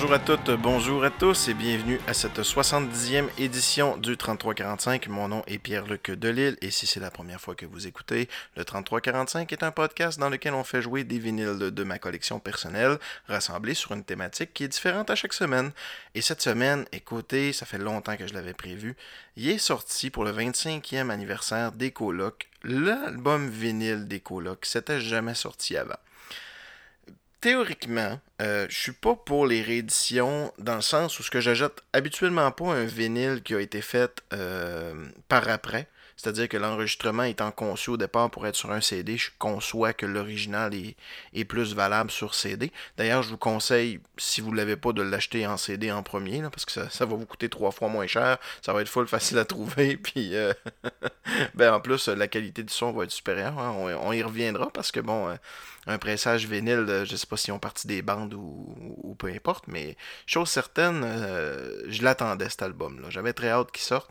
Bonjour à toutes, bonjour à tous et bienvenue à cette 70e édition du 3345. Mon nom est Pierre-Luc Delille et si c'est la première fois que vous écoutez, le 3345 est un podcast dans lequel on fait jouer des vinyles de ma collection personnelle rassemblés sur une thématique qui est différente à chaque semaine. Et cette semaine, écoutez, ça fait longtemps que je l'avais prévu, il est sorti pour le 25e anniversaire des colocs, l'album vinyle des colocs. C'était jamais sorti avant théoriquement, euh, je suis pas pour les rééditions dans le sens où ce que j'ajoute habituellement pas un vinyle qui a été fait euh, par après. C'est-à-dire que l'enregistrement étant conçu au départ pour être sur un CD, je conçois que l'original est, plus valable sur CD. D'ailleurs, je vous conseille, si vous ne l'avez pas, de l'acheter en CD en premier, parce que ça, va vous coûter trois fois moins cher. Ça va être full facile à trouver. Puis, euh, ben, en plus, la qualité du son va être supérieure. Hein. On, y reviendra parce que, bon, euh, un pressage vinyle, euh, je sais pas si on parti des bandes ou, peu importe, mais chose certaine, je l'attendais cet album-là. J'avais très hâte qu'il sorte.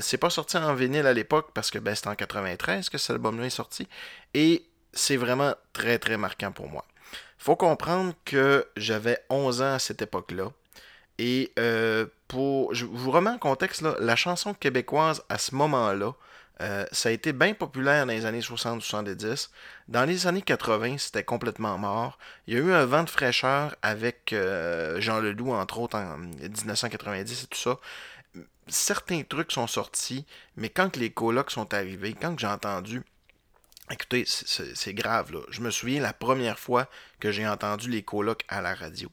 c'est pas sorti en vinyle à l'époque parce que ben, c'était en 93 que cet album-là est sorti. Et c'est vraiment très très marquant pour moi. faut comprendre que j'avais 11 ans à cette époque-là. Et euh, pour. Je vous remets en contexte, la chanson québécoise à ce moment-là, euh, ça a été bien populaire dans les années 60-70. Dans les années 80, c'était complètement mort. Il y a eu un vent de fraîcheur avec euh, Jean Leloup, entre autres, en 1990 et tout ça certains trucs sont sortis, mais quand les colocs sont arrivés, quand j'ai entendu Écoutez, c'est grave, là. Je me souviens la première fois que j'ai entendu les colocs à la radio.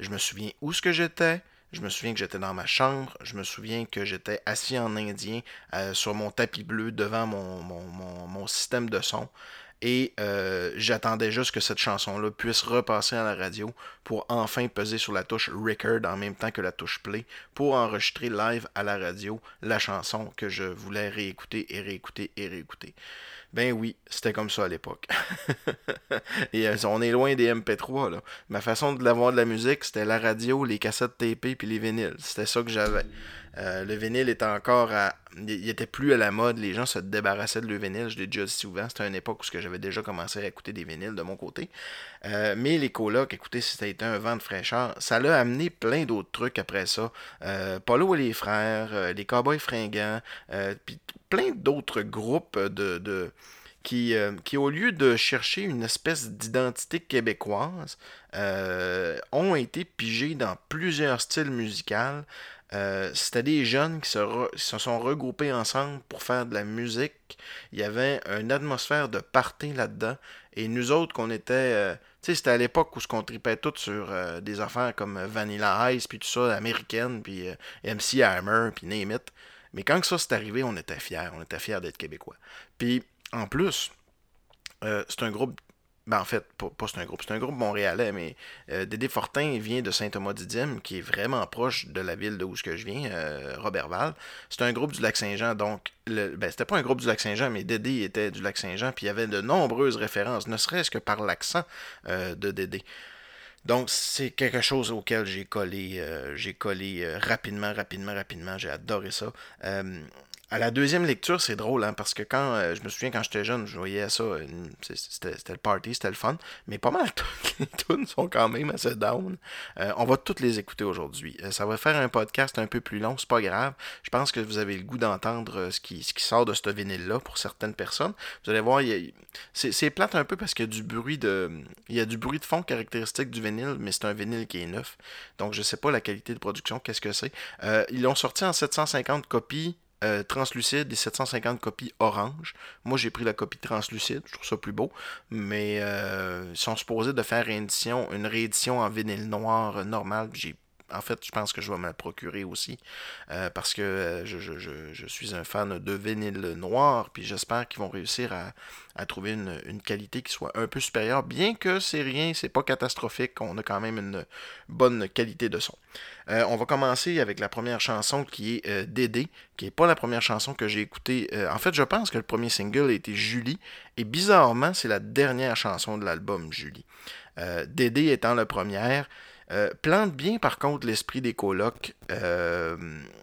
Je me souviens où ce que j'étais. Je me souviens que j'étais dans ma chambre. Je me souviens que j'étais assis en indien euh, sur mon tapis bleu devant mon, système de son. Et euh, j'attendais juste que cette chanson-là puisse repasser à la radio pour enfin peser sur la touche record en même temps que la touche play pour enregistrer live à la radio la chanson que je voulais réécouter et réécouter et réécouter. Ben oui, c'était comme ça à l'époque. et euh, on est loin des MP3, là. Ma façon de l'avoir de la musique, c'était la radio, les cassettes TP puis les vinyles. C'était ça que j'avais. Euh, le vinyle était encore à. Il était plus à la mode, les gens se débarrassaient de le vinyle, je l'ai déjà dit souvent. C'était une époque où j'avais déjà commencé à écouter des vinyles de mon côté. Euh, mais les colocs, écoutez, c'était un vent de fraîcheur. Ça l'a amené plein d'autres trucs après ça. Euh, Polo et les frères, les Cowboys fringants, puis plein d'autres groupes de, qui, qui, au lieu de chercher une espèce d'identité québécoise, ont été pigés dans plusieurs styles musicaux. Euh, c'était des jeunes qui se, sont regroupés ensemble pour faire de la musique. Il y avait une atmosphère de party là-dedans. Et nous autres, qu'on était. Euh, tu sais, c'était à l'époque où ce qu'on tripait tout sur euh, des affaires comme Vanilla Ice, puis tout ça, américaine, puis MC Hammer, puis Name It. Mais quand ça s'est arrivé, on était fiers. On était fiers d'être québécois. Puis, en plus, c'est un groupe ben en fait, pas, c'est un groupe, c'est un groupe montréalais, mais euh, Dédé Fortin vient de Saint-Thomas-Didyme, qui est vraiment proche de la ville de où je viens, euh, Robertval. C'est un groupe du Lac-Saint-Jean, donc, ben, c'était pas un groupe du Lac-Saint-Jean, mais Dédé était du Lac-Saint-Jean, puis il y avait de nombreuses références, ne serait-ce que par l'accent euh, de Dédé. Donc, c'est quelque chose auquel j'ai collé, j'ai collé rapidement, rapidement, rapidement. J'ai adoré ça. À la deuxième lecture, c'est drôle, hein, parce que quand euh, je me souviens quand j'étais jeune, je voyais ça, euh, c'était le party, c'était le fun, mais pas mal toutes les tunes sont quand même assez down. Euh, on va toutes les écouter aujourd'hui. ça va faire un podcast un peu plus long, c'est pas grave. Je pense que vous avez le goût d'entendre ce qui, ce qui sort de ce vinyle-là pour certaines personnes. Vous allez voir, c'est plate un peu parce qu'il y a du bruit de. Il y a du bruit de fond caractéristique du vinyle, mais c'est un vinyle qui est neuf. Donc je sais pas la qualité de production, qu'est-ce que c'est. ils l'ont sorti en 750 copies euh, translucide et 750 copies orange. Moi, j'ai pris la copie translucide, je trouve ça plus beau. Mais euh, ils sont supposés de faire une, une réédition en vinyle noir normal. J'ai en fait, je pense que je vais me la procurer aussi euh, parce que euh, je, suis un fan de vinyle noir, puis j'espère qu'ils vont réussir à, trouver une, qualité qui soit un peu supérieure, bien que c'est rien, c'est pas catastrophique, on a quand même une bonne qualité de son. Euh, on va commencer avec la première chanson qui est Dédé, qui n'est pas la première chanson que j'ai écoutée. en fait, je pense que le premier single a été Julie, et bizarrement, c'est la dernière chanson de l'album Julie. Dédé étant la première, Euh, plante bien par contre l'esprit des colocs. Euh,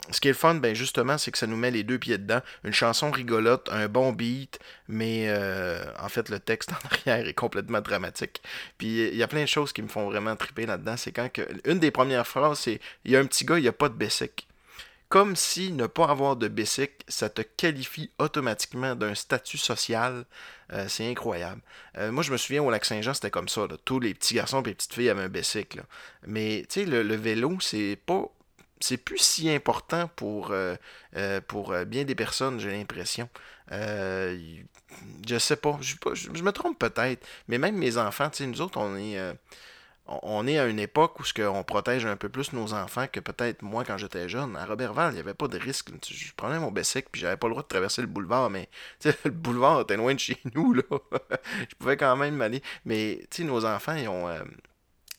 ce qui est le fun, ben justement, c'est que ça nous met les deux pieds dedans. Une chanson rigolote, un bon beat, mais euh, en fait le texte en arrière est complètement dramatique. Puis il y a plein de choses qui me font vraiment triper là-dedans. C'est quand que. Une des premières phrases, c'est Il y a un petit gars, il n'y a pas de basic comme si ne pas avoir de bicycle, ça te qualifie automatiquement d'un statut social. Euh, c'est incroyable. Euh, moi, je me souviens au lac Saint-Jean, c'était comme ça. Tous les petits garçons et les petites filles avaient un bicycle. Mais tu sais, le, vélo, c'est pas. C'est plus si important pour, euh, pour bien des personnes, j'ai l'impression. je sais pas. Je, je me trompe peut-être. Mais même mes enfants, tu sais, nous autres, on est on est à une époque où ce on protège un peu plus nos enfants que peut-être moi quand j'étais jeune. À Robertval, il n'y avait pas de risque. Je prenais mon bicycle puis j'avais pas le droit de traverser le boulevard, mais le boulevard était loin de chez nous. Là. je pouvais quand même m'aller. Mais nos enfants, ils ont. Euh,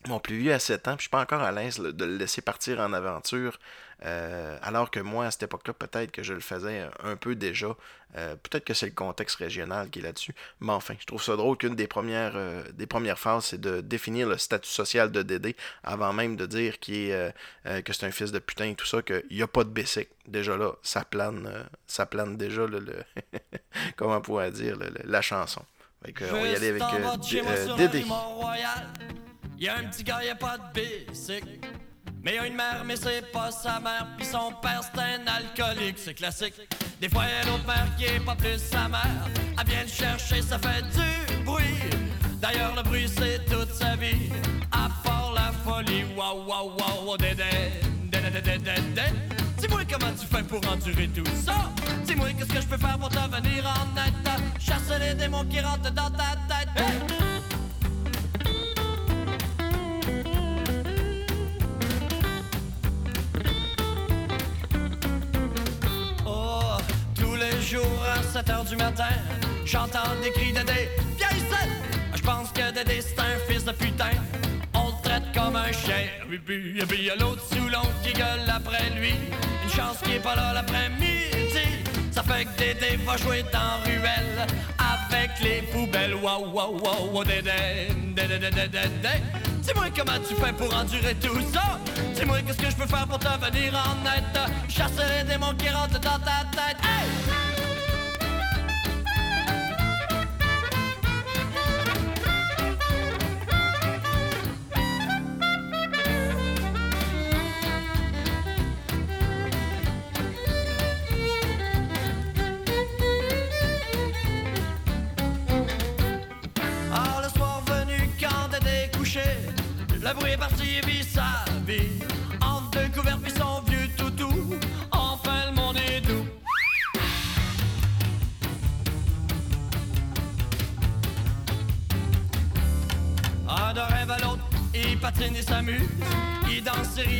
mon plus vieux à 7 ans, puis je suis pas encore à l'aise de le laisser partir en aventure. Euh, alors que moi, à cette époque-là, peut-être que je le faisais un peu déjà. Euh, peut-être que c'est le contexte régional qui est là-dessus. Mais enfin, je trouve ça drôle qu'une des premières, euh, des premières phases, c'est de définir le statut social de Dédé avant même de dire qu'il est, que c'est un fils de putain et tout ça, qu'il n'y a pas de bicycle. Déjà là, ça plane, ça plane déjà le, comment on pourrait dire la chanson. on va y aller avec Dédé. Il y a un petit gars, il a pas de bicycle. Mais il a une mère, mais c'est pas sa mère. Puis son père, c'est un alcoolique, c'est classique. Des fois, il y a une autre mère qui est pas plus sa mère. Elle vient le chercher, ça fait du bruit. D'ailleurs, le bruit, c'est toute sa vie. À part la folie, waouh, waouh, waouh, dédé, dédé. Dis-moi comment tu fais pour endurer tout ça. Dis-moi qu'est-ce que je peux faire pour te venir en aide. Chasser les démons qui rentrent dans ta tête. À 7 h du matin, j'entends des cris de Dédé. Viens ici! Je pense que Dédé c'est un fils de putain. On le traite comme un chien. Et puis, et puis y a l'autre sous l'oncle qui gueule après lui. Une chance qui est pas là l'après-midi. Ça fait que Dédé va jouer dans ruelle avec les poubelles. Waouh, waouh, waouh, Dédé, Dédé, Dédé, Dédé. Dis-moi comment tu fais pour endurer tout ça. Dis-moi qu'est-ce que je peux faire pour te venir en aide. Chasser les démons qui rentrent dans ta tête. Hey!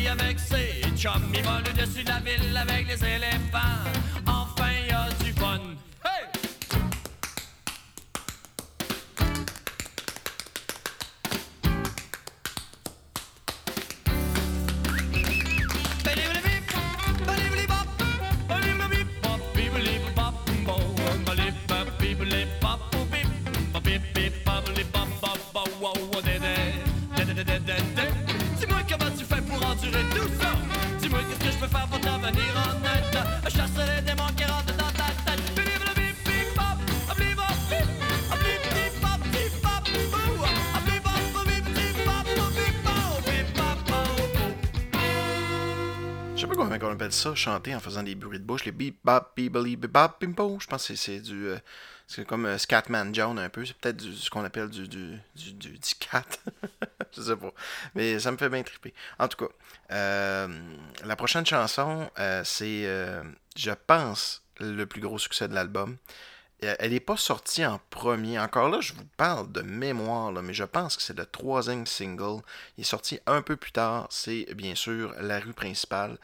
Avec ses chums. Il vole au-dessus de la ville avec les éléphants. Ça, chanter en faisant des bruits de bouche, les beep bop beep bop bimbo. Je pense que c'est du. Euh, c'est comme euh, Scatman John un peu. C'est peut-être ce qu'on appelle du, du, du, du, cat. je sais pas. Mais ça me fait bien triper. En tout cas, euh, la prochaine chanson, c'est, je pense, le plus gros succès de l'album. Elle n'est pas sortie en premier. Encore là, je vous parle de mémoire, là, mais je pense que c'est le troisième single. Il est sorti un peu plus tard. C'est bien sûr La rue principale.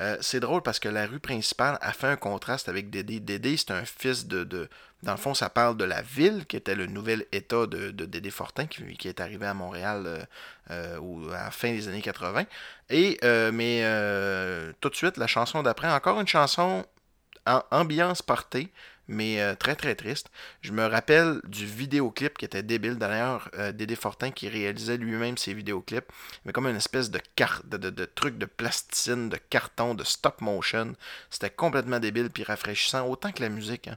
Euh, c'est drôle parce que la rue principale a fait un contraste avec Dédé. Dédé, c'est un fils de, Dans le fond, ça parle de la ville, qui était le nouvel état de, Dédé Fortin, qui, est arrivé à Montréal euh, euh, à la fin des années 80. Et, mais tout de suite, la chanson d'après, encore une chanson en ambiance partée, mais euh, très très triste. Je me rappelle du vidéoclip qui était débile. D'ailleurs, euh, Dédé Fortin qui réalisait lui-même ses vidéoclips, mais comme une espèce de carte, de, truc de plasticine, de carton, de stop motion. C'était complètement débile puis rafraîchissant, autant que la musique. Hein.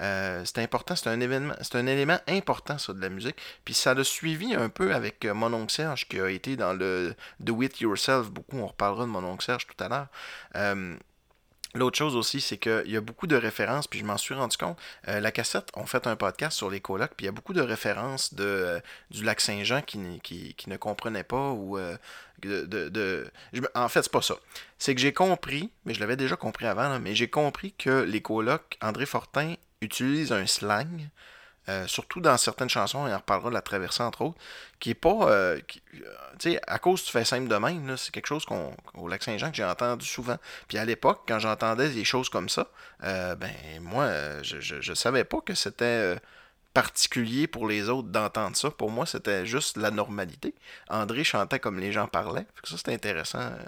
Euh, c'était important, c'est un événement, c'est un élément important ça de la musique. Puis ça l'a suivi un peu avec mon oncle Serge qui a été dans le Do It Yourself. Beaucoup, on reparlera de mon oncle Serge tout à l'heure. L'autre chose aussi, c'est qu'il y a beaucoup de références, puis je m'en suis rendu compte. Euh, la cassette, on fait un podcast sur les colocs, puis il y a beaucoup de références de, euh, du lac Saint-Jean qui, ne comprenaient pas ou euh, de. de, en fait, c'est pas ça. C'est que j'ai compris, mais je l'avais déjà compris avant, mais j'ai compris que les colocs, André Fortin utilise un slang euh, surtout dans certaines chansons, et on reparlera de la traversée entre autres, qui est pas. Euh, euh, tu sais, à cause tu fais simple de même, c'est quelque chose qu'on, au Lac-Saint-Jean que j'ai entendu souvent. Puis à l'époque, quand j'entendais des choses comme ça, ben moi, je, je, je, savais pas que c'était particulier pour les autres d'entendre ça. Pour moi, c'était juste la normalité. André chantait comme les gens parlaient. ça, c'était intéressant euh,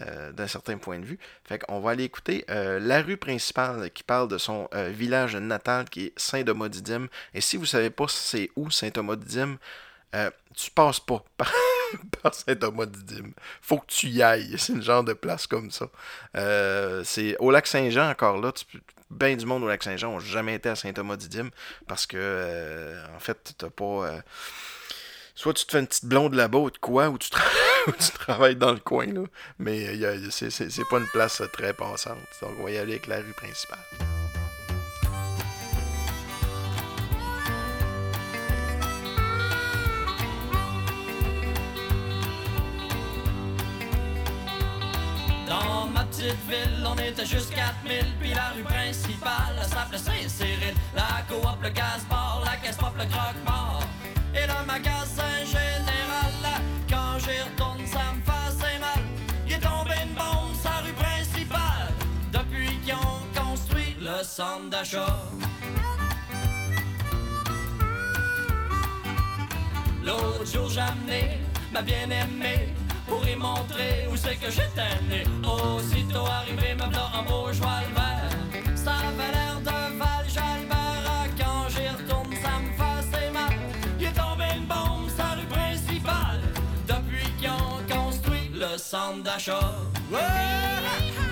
euh, d'un certain point de vue. Fait qu'on va aller écouter euh, la rue principale qui parle de son village natal qui est Saint-Domodidim. Et si vous savez pas c'est où Saint-Domodidim, tu passes pas par, Saint-Thomas-Didyme. Faut que tu y ailles. C'est une genre de place comme ça. c'est au lac Saint-Jean, encore là, tu, bien du monde au lac Saint-Jean n'ont jamais été à Saint-Thomas-Didyme parce que, euh, en fait, t'as pas. Euh, soit tu te fais une petite blonde là-bas ou de quoi, ou tu, tu, travailles dans le coin, là. Mais euh, c'est pas une place très passante. Donc, on va y aller avec la rue principale. Ville, on était juste 4000, puis la rue principale s'appelait Saint-Cyril. La coop, le gaz-bar, la caisse pop, le croque-mort. Et le magasin général, quand j'y retourne, ça me fait mal. Il est tombé une bombe sa rue principale, depuis qu'ils ont construit le centre d'achat. L'autre jour, j'ai amené ma bien-aimée pour y montrer où c'est que j'étais né. Aussitôt arrivé, me blanc en beau cheval vert. Ça avait l'air d'un Val Jalbert. Quand j'y retourne, ça me faisait mal. Il est tombé une bombe sa rue principale. Depuis qu'ils ont construit le centre d'achat. Une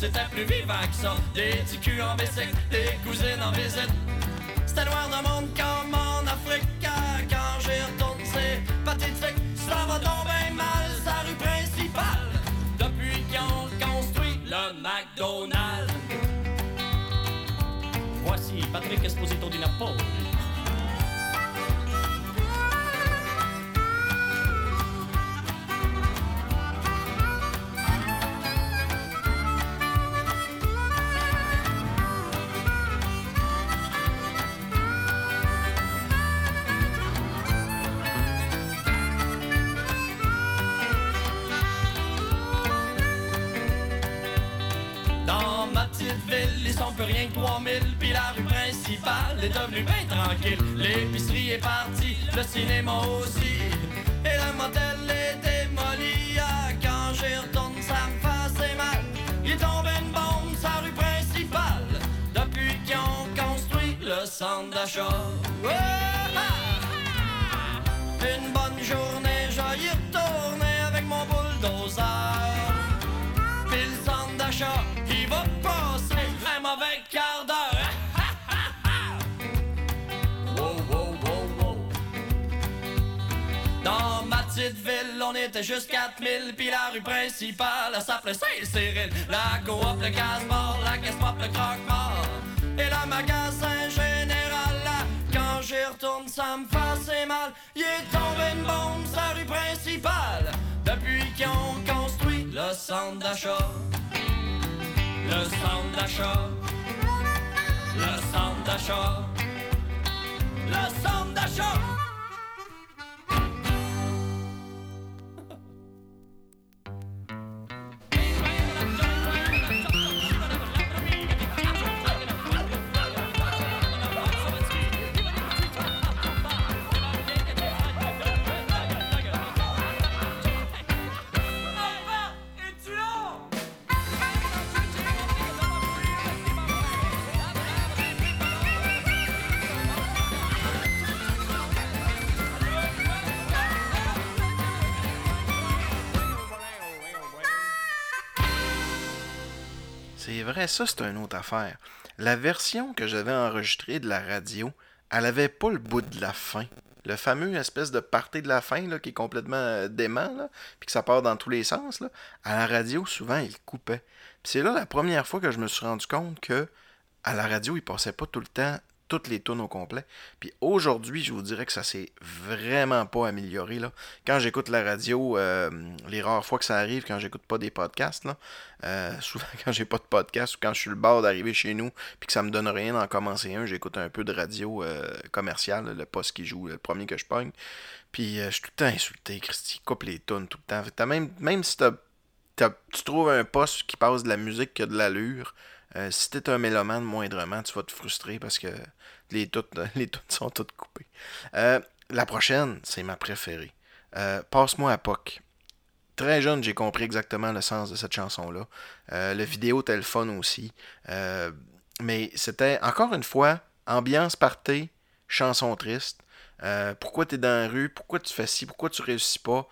c'était plus vivant que ça. Des petits en bicycle, des cousines en visite. C'était noir de monde comme en Afrique. Quand j'y retourne, c'est pathétique. Ça va tomber mal, sa rue principale. Depuis qu'ils ont construit le McDonald's. Voici Patrick Esposito di Napoli. Rien que 3000, puis la rue principale est devenue bien tranquille. L'épicerie est partie, le cinéma aussi, et le motel est démoli. Ah, quand j'y retourne, ça me fait mal. Il est tombé une bombe sa rue principale, depuis qu'ils ont construit le centre d'achat. Une bonne journée, j'y retourner avec mon bulldozer. Puis le centre d'achat, on était juste 4000, puis la rue principale s'appelait Saint-Cyril. La coop, le gaz-mort, la caisse pop, le croque-mort. Et le magasin général, là, quand j'y retourne, ça me fait mal. Il est tombé une bombe, sa rue principale. Depuis qu'ils ont construit le centre d'achat. Le centre d'achat. Le centre d'achat. Le centre d'achat. Ça, c'est une autre affaire. La version que j'avais enregistrée de la radio, elle avait pas le bout de la fin. Le fameux espèce de party de la fin là, qui est complètement euh, dément, puis que ça part dans tous les sens. Là. À la radio, souvent, il coupait. Puis c'est là la première fois que je me suis rendu compte que à la radio, il passait pas tout le temps toutes les tunes au complet. Puis aujourd'hui, je vous dirais que ça s'est vraiment pas amélioré. Quand j'écoute la radio, euh, les rares fois que ça arrive, quand j'écoute pas des podcasts, là, euh, souvent quand j'ai pas de podcast ou quand je suis le bord d'arriver chez nous, puis que ça me donne rien d'en commencer un, j'écoute un peu de radio euh, commerciale, le poste qui joue, le premier que je pogne. Puis je suis tout le temps insulté, Christy, coupe les tunes tout le temps. même, même si tu trouves un poste qui passe de la musique qui de l'allure, euh, si t'es un mélomane moindrement, tu vas te frustrer parce que les toutes, sont toutes coupées. Euh, la prochaine, c'est ma préférée. Euh, Passe-moi à POC. Très jeune, j'ai compris exactement le sens de cette chanson-là. le vidéo fun aussi. mais c'était, encore une fois, ambiance party, chanson triste. pourquoi tu es dans la rue? Pourquoi tu fais ci? Pourquoi tu réussis pas?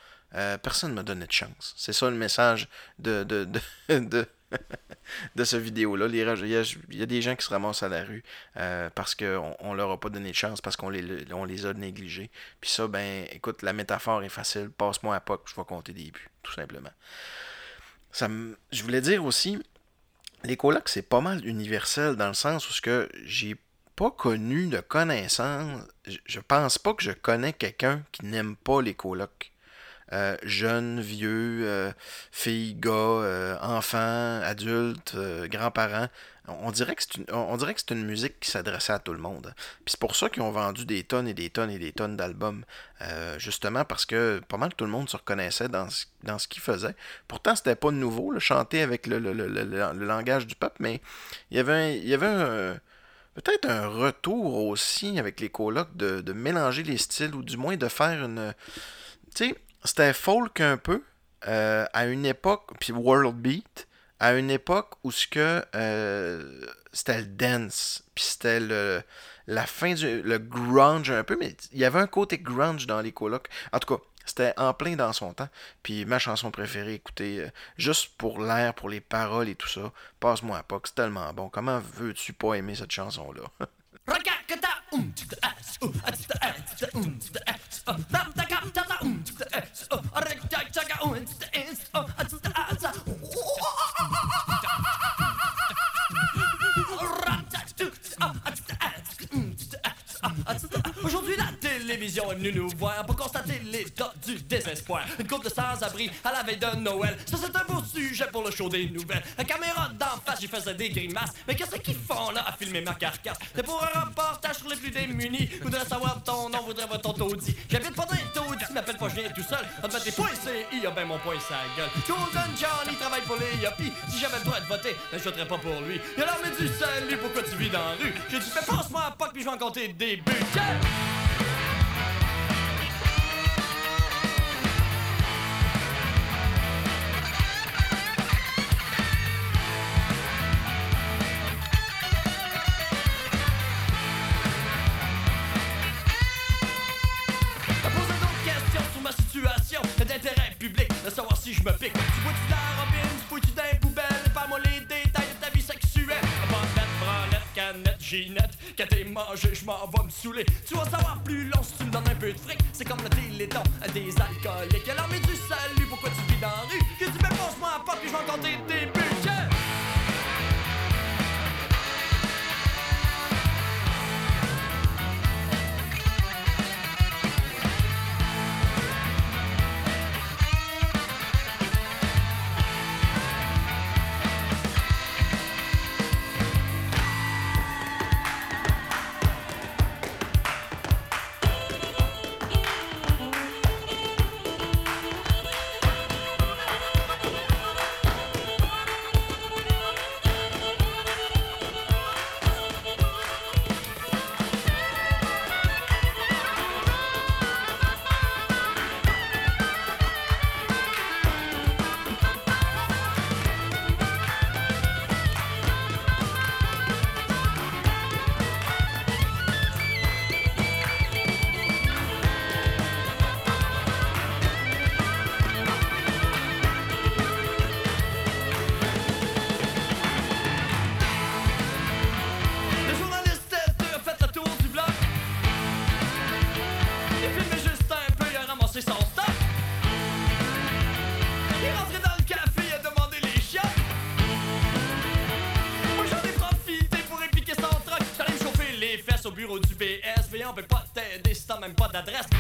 personne ne m'a donné de chance. C'est ça le message de, de, de de ce vidéo-là. Il y, a des gens qui se ramassent à la rue euh, parce qu'on ne leur a pas donné de chance, parce qu'on les, les a négligés. Puis ça, ben, écoute, la métaphore est facile. Passe-moi à POC, je vais compter des buts, tout simplement. Ça je voulais dire aussi, les colocs, c'est pas mal universel dans le sens où ce que j'ai pas connu de connaissance. Je pense pas que je connais quelqu'un qui n'aime pas les colocs. Euh, jeunes, vieux, euh, filles, gars, euh, enfants, adultes, grands-parents. On dirait que c'est une, on dirait que c'est une musique qui s'adressait à tout le monde. Puis c'est pour ça qu'ils ont vendu des tonnes et des tonnes et des tonnes d'albums. justement parce que pas mal tout le monde se reconnaissait dans ce, dans ce qu'ils faisaient. Pourtant, c'était pas nouveau, le chanter avec le, langage du peuple, mais il y avait il y avait peut-être un retour aussi avec les colocs de, de mélanger les styles ou du moins de faire une. Tu sais, c'était folk un peu, euh, à une époque, puis world beat, à une époque où ce que euh, c'était le dance, puis c'était le la fin du le grunge un peu, mais il y avait un côté grunge dans les colocs. En tout cas, c'était en plein dans son temps. Puis ma chanson préférée, écoutez, euh, juste pour l'air, pour les paroles et tout ça, passe-moi à POC, c'est tellement bon. Comment veux-tu pas aimer cette chanson-là? Aujourd'hui, télévision est venue nous voir pour constater l'état du désespoir. Une coupe de sans-abri à la veille de Noël. Ça, c'est un beau sujet pour le show des nouvelles. La caméra d'en face, j'y faisais des grimaces. Mais qu'est-ce qu'ils font là à filmer ma carcasse? C'est pour un reportage sur les plus démunis. Voudrais savoir ton nom, voudrais voir ton taudis. J'habite pas les taudis, m'appelle pas, je viens tout seul. On mettre des points CI, a ben mon point sa gueule. Golden Johnny travaille pour les yuppies. Si j'avais le droit de voter, ben, je voterais pas pour lui. Il a l'armée du salut, pourquoi tu vis dans la rue? J'ai dit, fais passe-moi POC, puis je vais en compter des buts. Tu vois-tu la robine, tu fouilles-tu dans les poubelles, parle-moi les détails de ta vie sexuelle. Bandette, branlette, canette, ginette, quand t'es mangé, je m'en vais me saouler. Tu vas savoir plus long si tu me donnes un peu de fric. C'est comme le téléthon des alcooliques. Alors, mais du salut, pourquoi tu vis dans la rue? Que tu me pense-moi à porte, puis je vais compter tes. Même pas d'adresse.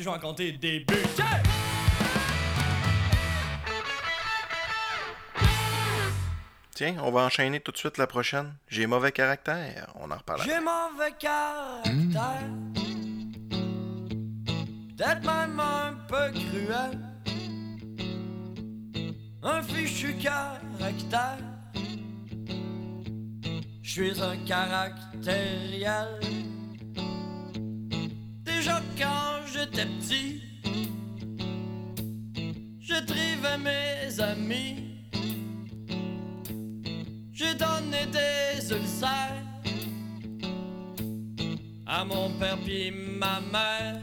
Je vais en compter des buts. Tiens! On va enchaîner tout de suite la prochaine. J'ai mauvais caractère. On en reparle. J'ai mauvais caractère. Peut-être même un peu cruel. Un fichu caractère. Je suis un caractériel. Déjà quand j'étais petit, je trivais mes amis. J'ai donné des ulcères à mon père puis ma mère.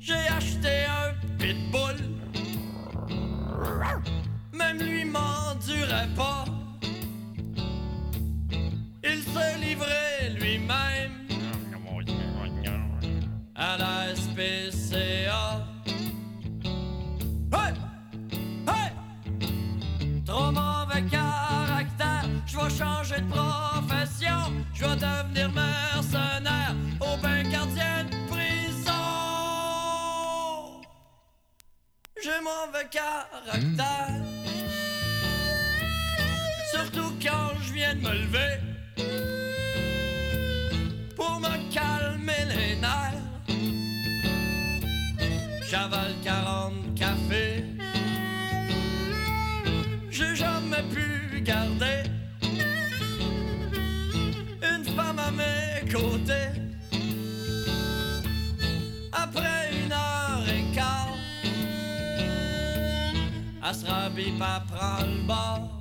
J'ai acheté un pitbull, même lui m'endurait pas. Il se livrait lui-même à la SPCA. Hey! Hey! Trop mauvais caractère, je vais changer de profession, je vais devenir mercenaire au bain gardien de prison. J'ai mauvais caractère, surtout quand je viens de me lever J'avale 40 cafés j'ai jamais pu garder une femme à mes côtés. Après une heure et quart, rhabille pas prendre le bord.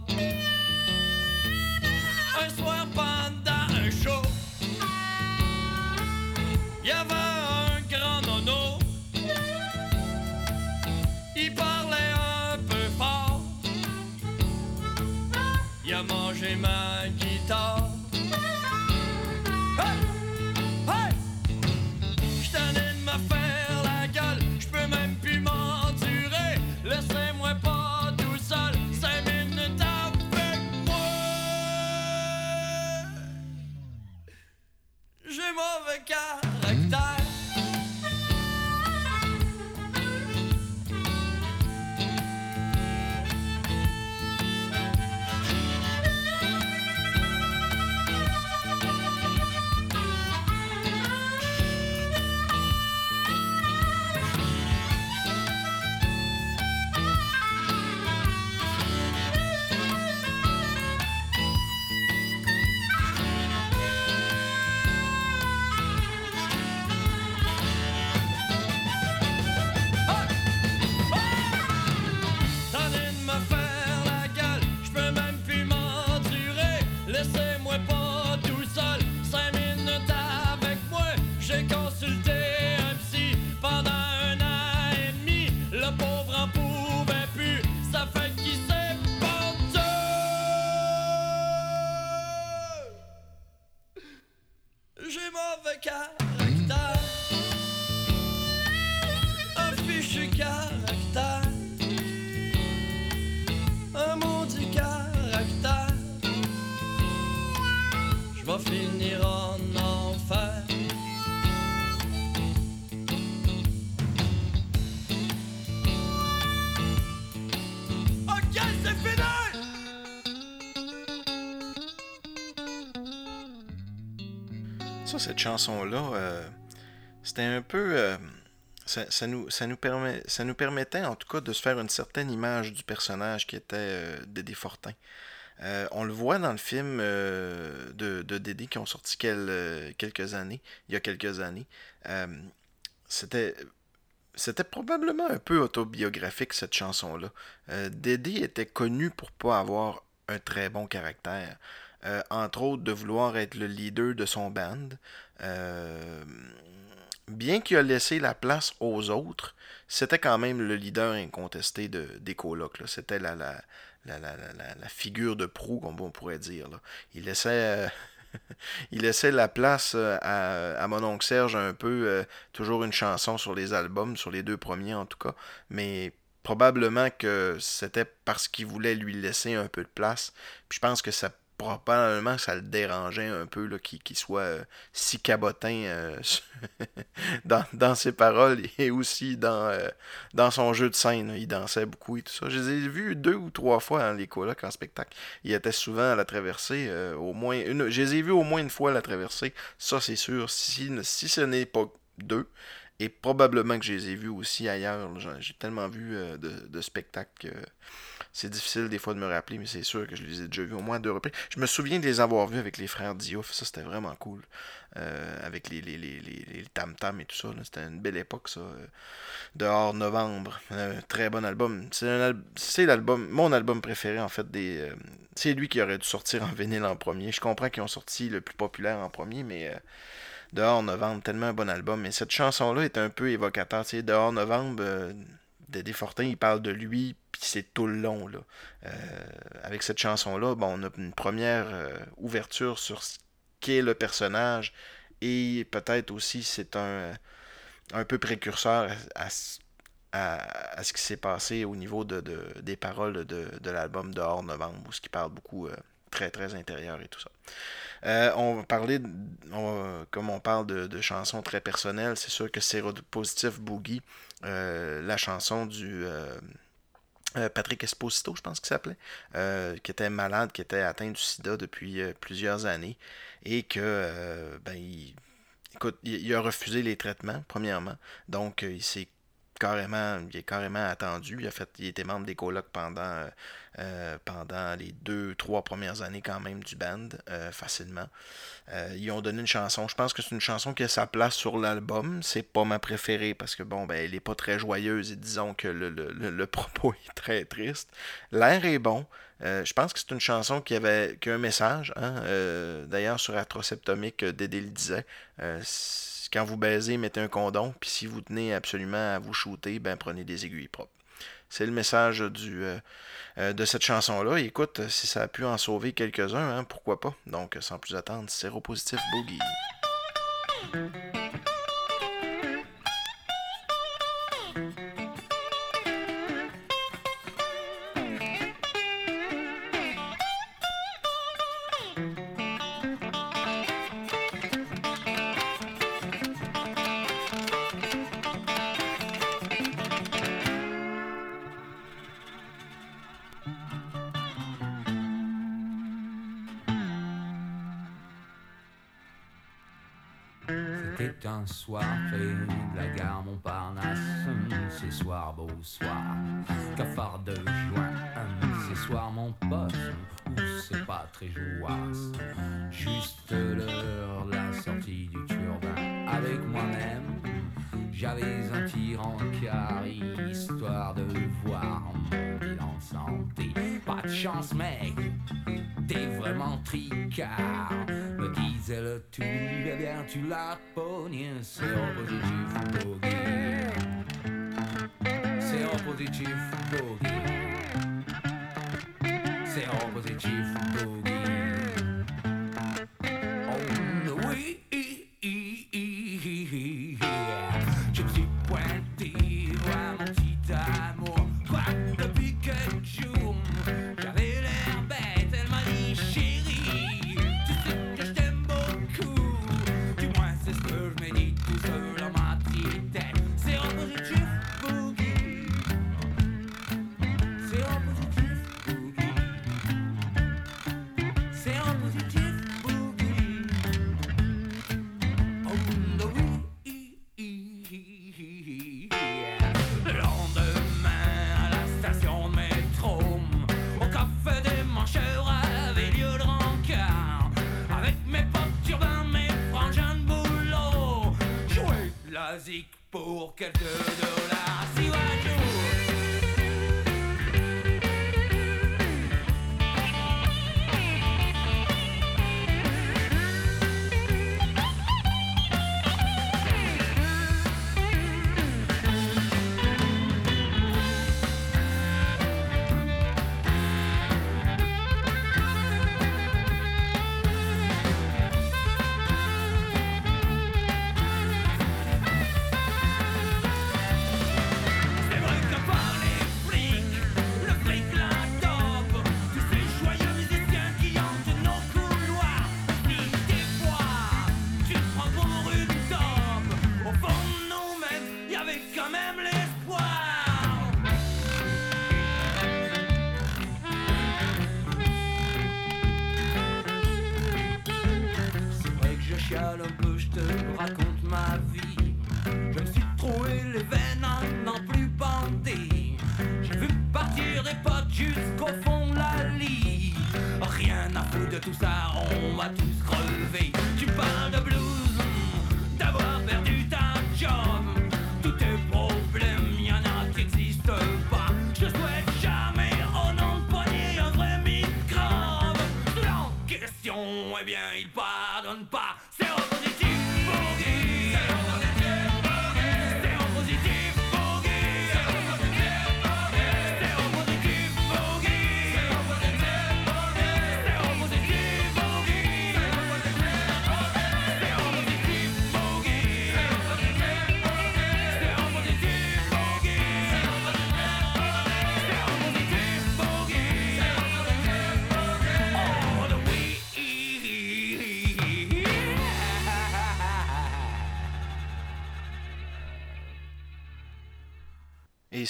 Cette chanson-là, euh, c'était un peu. euh, ça, nous, ça, nous permet, ça nous permettait en tout cas de se faire une certaine image du personnage qui était euh, Dédé Fortin. On le voit dans le film de, Dédé qui ont sorti quel- quelques années, il y a quelques années. C'était c'était probablement un peu autobiographique cette chanson-là. Dédé était connu pour pas avoir un très bon caractère. Euh, entre autres, de vouloir être le leader de son band. Euh, bien qu'il a laissé la place aux autres, c'était quand même le leader incontesté de, des colocs. C'était la, la, la, la, figure de proue, comme on pourrait dire. Il laissait. il laissait la place euh, à, mon oncle Serge un peu, euh, toujours une chanson sur les albums, sur les deux premiers en tout cas, mais probablement que c'était parce qu'il voulait lui laisser un peu de place. Puis je pense que ça probablement ça le dérangeait un peu qu'il soit euh, si cabotin euh, dans, ses paroles et aussi dans, euh, son jeu de scène. Il dansait beaucoup et tout ça. Je les ai vus deux ou trois fois dans les colocs en spectacle. Il était souvent à la traversée, au moins. Je les ai vus au moins une fois à la traversée. Ça, c'est sûr. Si, si ce n'est pas deux, et probablement que je les ai vus aussi ailleurs. J'ai tellement vu de, de, spectacles c'est difficile des fois de me rappeler, mais c'est sûr que je les ai déjà vus au moins deux reprises. Je me souviens de les avoir vus avec les frères Diouf, ça c'était vraiment cool. Euh, avec les, les, les, les, tam-tam et tout ça. C'était une belle époque, ça. Euh, dehors novembre. Un très bon album. C'est l'album, mon album préféré, en fait. euh, C'est lui qui aurait dû sortir en vinyle en premier. Je comprends qu'ils ont sorti le plus populaire en premier, mais. Dehors novembre, tellement un bon album. Mais cette chanson-là est un peu évocateur. Dehors novembre, Dédé Fortin, il parle de lui, puis c'est tout le long. Euh, avec cette chanson-là, on a une première euh, ouverture sur ce qu'est le personnage, et peut-être aussi c'est un, peu précurseur à, ce qui s'est passé au niveau de, des paroles de, de l'album Dehors Novembre, où ce qui parle beaucoup euh, très très intérieur et tout ça. on va parler, comme on parle de, de chansons très personnelles, c'est sûr que c'est Positif Boogie euh, la chanson du euh, euh, Patrick Esposito, je pense qu'il s'appelait, qui était malade, qui était atteint du sida depuis plusieurs années et que ben, il, écoute, il, a refusé les traitements, premièrement. Donc, il s'est carrément, il est attendu. Il fait, il était membre des colocs pendant euh, pendant les deux, trois premières années quand même du band, euh, facilement. Euh, ils ont donné une chanson. Je pense que c'est une chanson qui a sa place sur l'album. C'est pas ma préférée parce que bon, ben, elle est pas très joyeuse et disons que le, propos est très triste. L'air est bon. je pense que c'est une chanson qui avait qui a un message. Hein? D'ailleurs, sur Atroseptomique, Dédé le disait quand vous baisez, mettez un condom, puis si vous tenez absolument à vous shooter, ben prenez des aiguilles propres. C'est le message euh, euh, de cette chanson-là. Écoute, si ça a pu en sauver quelques-uns, hein, pourquoi pas? Donc, sans plus attendre, séropositif boogie. un soir près de la Montparnasse, ces soirs beaux soirs, cafard de juin, ces soirs mon poste, où c'est pas très jouasse, juste l'heure de la sortie du turbin avec moi-même. J'avais un tyran qui histoire de voir mon bilan santé. Pas de chance, mec, t'es vraiment tricard. Me disait le tout, eh bien tu l'as pogné, c'est positif boogie. C'est positif.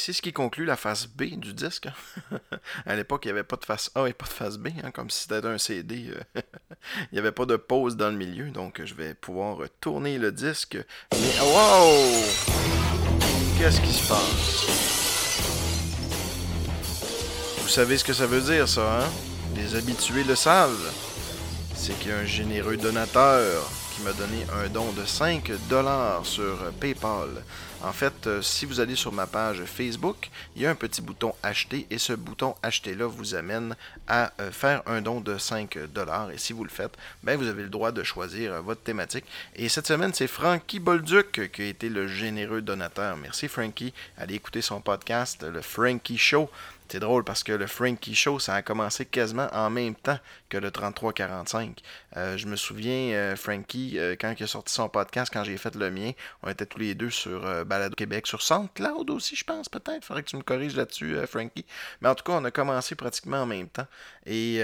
C'est ce qui conclut la face B du disque. à l'époque, il n'y avait pas de face A et pas de face B, hein, comme si c'était un CD. euh, il n'y avait pas de pause dans le milieu, donc je vais pouvoir tourner le disque. Mais wow! Qu'est-ce qui se passe? Vous savez ce que ça veut dire, ça, hein? Les habitués le savent. C'est qu'il y a un généreux donateur qui m'a donné un don de 5 dollars sur PayPal. En fait, euh, si vous allez sur ma page Facebook, il y a un petit bouton acheter et ce bouton acheter là vous amène à euh, faire un don de 5 dollars et si vous le faites, ben vous avez le droit de choisir euh, votre thématique. Et cette semaine, c'est Frankie Bolduc qui a été le généreux donateur. Merci Frankie. Allez écouter son podcast, le Frankie Show. C'est drôle parce que le Frankie Show, ça a commencé quasiment en même temps que le 3345. Euh, je me souviens, euh, Frankie, euh, quand il a sorti son podcast, quand j'ai fait le mien, on était tous les deux sur euh, Balado Québec, sur SoundCloud aussi, je pense, peut-être. Faudrait que tu me corriges là-dessus, Frankie. Mais en tout cas, on a commencé pratiquement en même temps. Et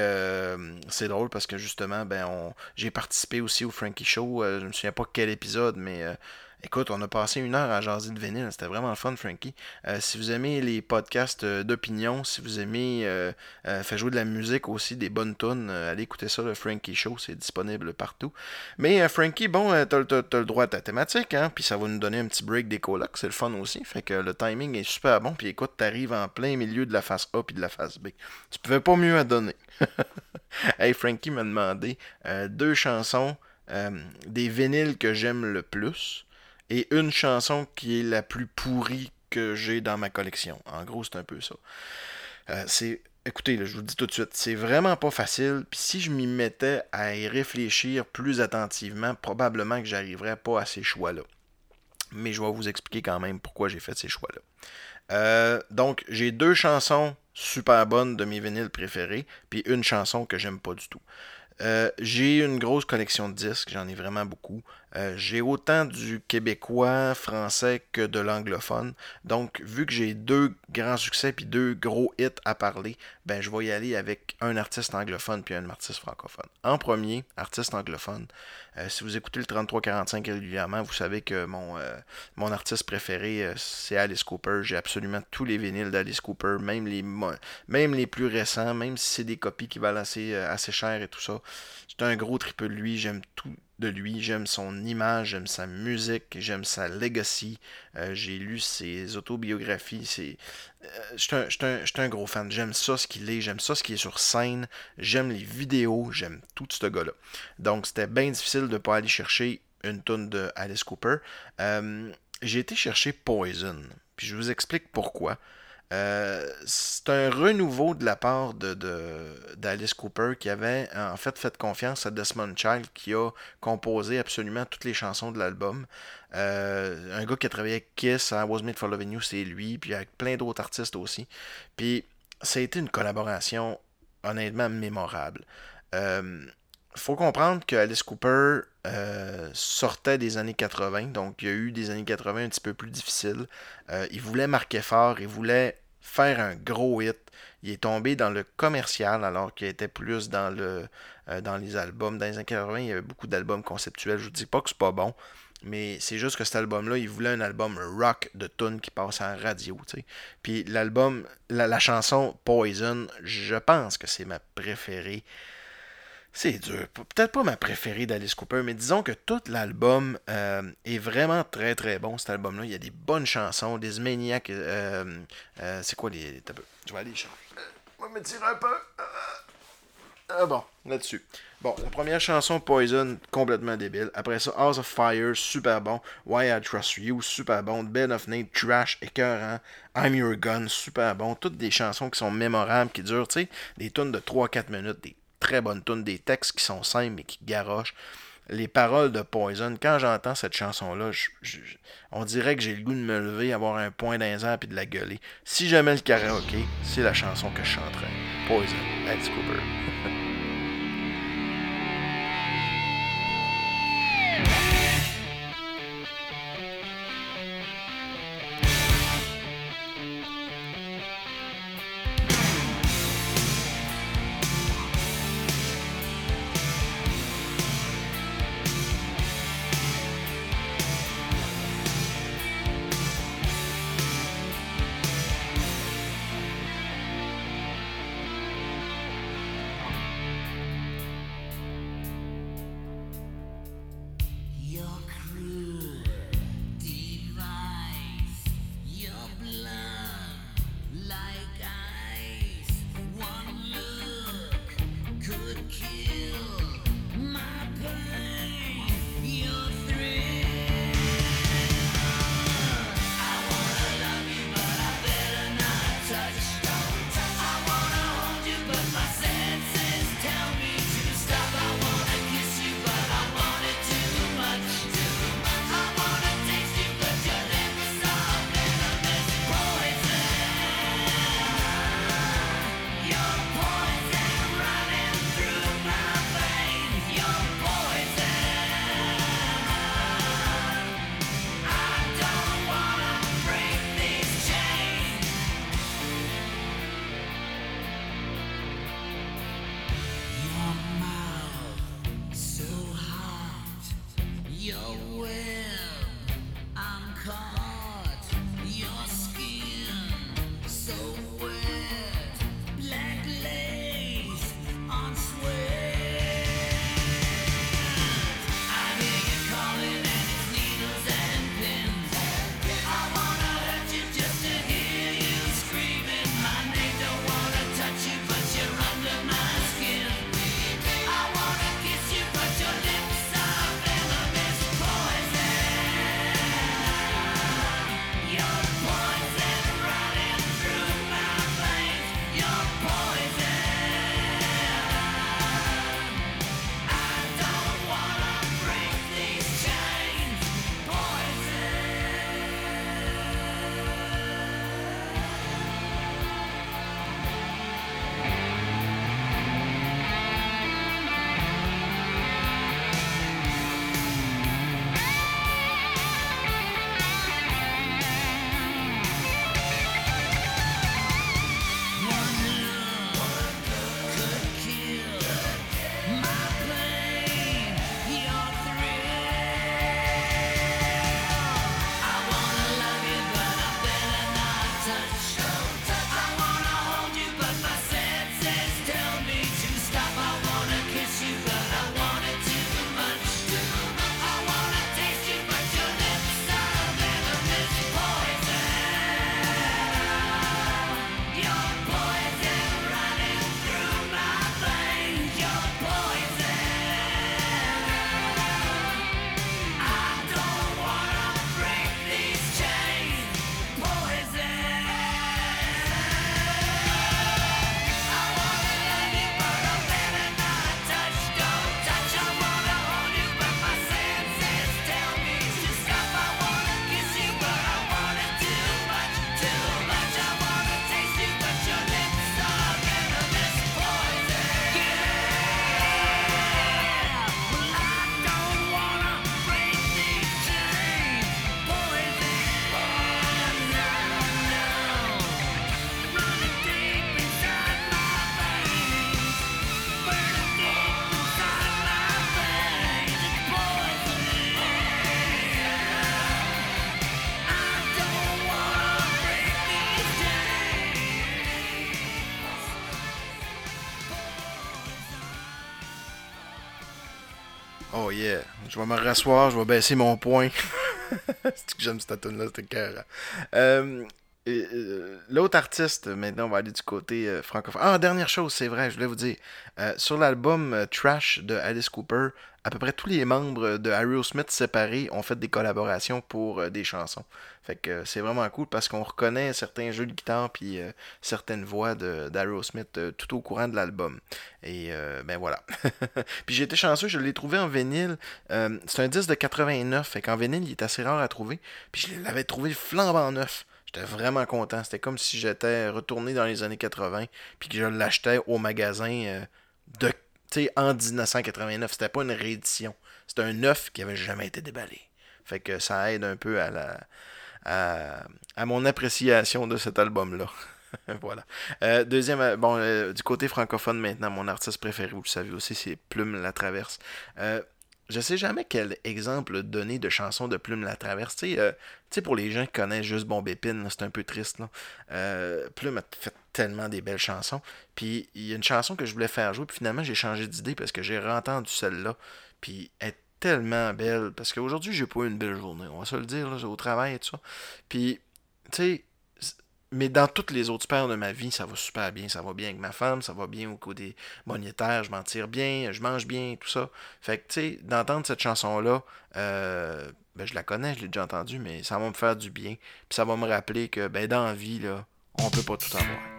c'est drôle parce que justement, ben, j'ai participé aussi au Frankie Show. Je me souviens pas quel épisode, mais. Écoute, on a passé une heure à jaser de vinyle. C'était vraiment le fun, Frankie. Euh, si vous aimez les podcasts euh, d'opinion, si vous aimez euh, faire jouer de la musique aussi, des bonnes tunes, allez écouter ça, le Frankie Show. C'est disponible partout. Mais Frankie, bon, t'as, t'as le droit à ta thématique, hein, puis ça va nous donner un petit break des. C'est le fun aussi. Fait que le timing est super bon. Puis écoute, t'arrives en plein milieu de la face A puis de la face B. Tu pouvais pas mieux à donner. hey, Frankie m'a demandé deux chansons, des vinyles que j'aime le plus et une chanson qui est la plus pourrie que j'ai dans ma collection. En gros, c'est un peu ça. Euh, c'est écoutez, je vous le dis tout de suite, c'est vraiment pas facile. Puis si je m'y mettais à y réfléchir plus attentivement, probablement que j'arriverais pas à ces choix-là. Mais je vais vous expliquer quand même pourquoi j'ai fait ces choix-là. Euh, donc, j'ai deux chansons super bonnes de mes vinyles préférés, puis une chanson que j'aime pas du tout. Euh, j'ai une grosse collection de disques, j'en ai vraiment beaucoup. Euh, j'ai autant du québécois, français que de l'anglophone. Donc, vu que j'ai deux grands succès puis deux gros hits à parler, ben je vais y aller avec un artiste anglophone puis un artiste francophone. En premier, artiste anglophone. Euh, si vous écoutez le 3345 régulièrement, vous savez que mon, euh, artiste préféré, c'est Alice Cooper. J'ai absolument tous les vinyles d'Alice Cooper, même les, plus récents, même si c'est des copies qui valent assez, assez cher et tout ça. C'est un gros triple de lui, j'aime tout de lui, j'aime son image, j'aime sa musique, j'aime sa legacy, Euh, j'ai lu ses autobiographies, c'est... euh, je suis un- gros fan, j'aime ça ce qu'il est, j'aime ça ce qui est sur scène, j'aime les vidéos, j'aime tout ce gars-là. Donc c'était bien difficile de ne pas aller chercher une tonne de Alice Cooper. Euh, j'ai été chercher Poison. Puis je vous explique pourquoi. Euh, c'est un renouveau de la part de, d'Alice Cooper qui avait en fait fait confiance à Desmond Child qui a composé absolument toutes les chansons de l'album. Euh, un gars qui a travaillé avec Kiss, à Was Made for Loving You, c'est lui, puis avec plein d'autres artistes aussi. Puis ça a été une collaboration honnêtement mémorable. Euh, faut comprendre que Alice Cooper euh, sortait des années 80, donc il y a eu des années 80 un petit peu plus difficiles. Euh, il voulait marquer fort, il voulait faire un gros hit. Il est tombé dans le commercial alors qu'il était plus dans le euh, dans les albums. Dans les années 80, il y avait beaucoup d'albums conceptuels. Je vous dis pas que c'est pas bon, mais c'est juste que cet album-là, il voulait un album rock de tunes qui passe en radio. Puis l'album, la, la chanson Poison, je pense que c'est ma préférée. C'est dur. Peut-être pas ma préférée d'Alice Cooper, mais disons que tout l'album euh, est vraiment très très bon, cet album-là. Il y a des bonnes chansons, des maniacs. Euh, euh, c'est quoi les. Je vais aller chercher. Je vais me tirer un peu. Ah bon, là-dessus. Bon, la première chanson, Poison, complètement débile. Après ça, House of Fire, super bon. Why I Trust You, super bon. Ben of Nate, trash, écœurant. I'm Your Gun, super bon. Toutes des chansons qui sont mémorables, qui durent, tu sais, des tunes de 3-4 minutes, des très bonne tune, des textes qui sont simples mais qui garochent. Les paroles de Poison, quand j'entends cette chanson-là, on dirait que j'ai le goût de me lever, avoir un point d'un et de la gueuler. Si jamais le karaoké, c'est la chanson que je chanterais. Poison, Alice Cooper. Je vais me rasseoir, je vais baisser mon point. c'est que j'aime cette tune là c'était cœur. Euh, euh, L'autre artiste, maintenant, on va aller du côté euh, francophone. Ah, dernière chose, c'est vrai, je voulais vous dire. Euh, sur l'album euh, Trash de Alice Cooper, à peu près tous les membres de Aerosmith séparés ont fait des collaborations pour des chansons. Fait que c'est vraiment cool parce qu'on reconnaît certains jeux de guitare puis certaines voix d'Aerosmith tout au courant de l'album. Et ben voilà. puis j'ai été chanceux, je l'ai trouvé en vinyle. C'est un disque de 89, fait qu'en vinyle, il est assez rare à trouver. Puis je l'avais trouvé flambant neuf. J'étais vraiment content. C'était comme si j'étais retourné dans les années 80 puis que je l'achetais au magasin euh, de en 1989. C'était pas une réédition. C'était un neuf qui avait jamais été déballé. Fait que ça aide un peu à la à, à mon appréciation de cet album-là. voilà. Euh, deuxième, euh, bon, euh, du côté francophone maintenant, mon artiste préféré, vous le savez aussi, c'est Plume la Traverse. Euh, je sais jamais quel exemple donner de chansons de Plume la Traverse. Tu sais, euh, tu sais, pour les gens qui connaissent juste là, c'est un peu triste. Là. Euh, Plume a fait tellement des belles chansons. Puis il y a une chanson que je voulais faire jouer, puis finalement j'ai changé d'idée parce que j'ai entendu celle-là. Puis elle est tellement belle. Parce qu'aujourd'hui, j'ai pas eu une belle journée. On va se le dire, là, au travail et tout ça. Puis, tu sais, mais dans toutes les autres sphères de ma vie, ça va super bien. Ça va bien avec ma femme, ça va bien au côté monétaire, je m'en tire bien, je mange bien, tout ça. Fait que, tu sais, d'entendre cette chanson-là, euh, ben, je la connais, je l'ai déjà entendue, mais ça va me faire du bien. Puis ça va me rappeler que, ben, dans la vie, là, on peut pas tout avoir.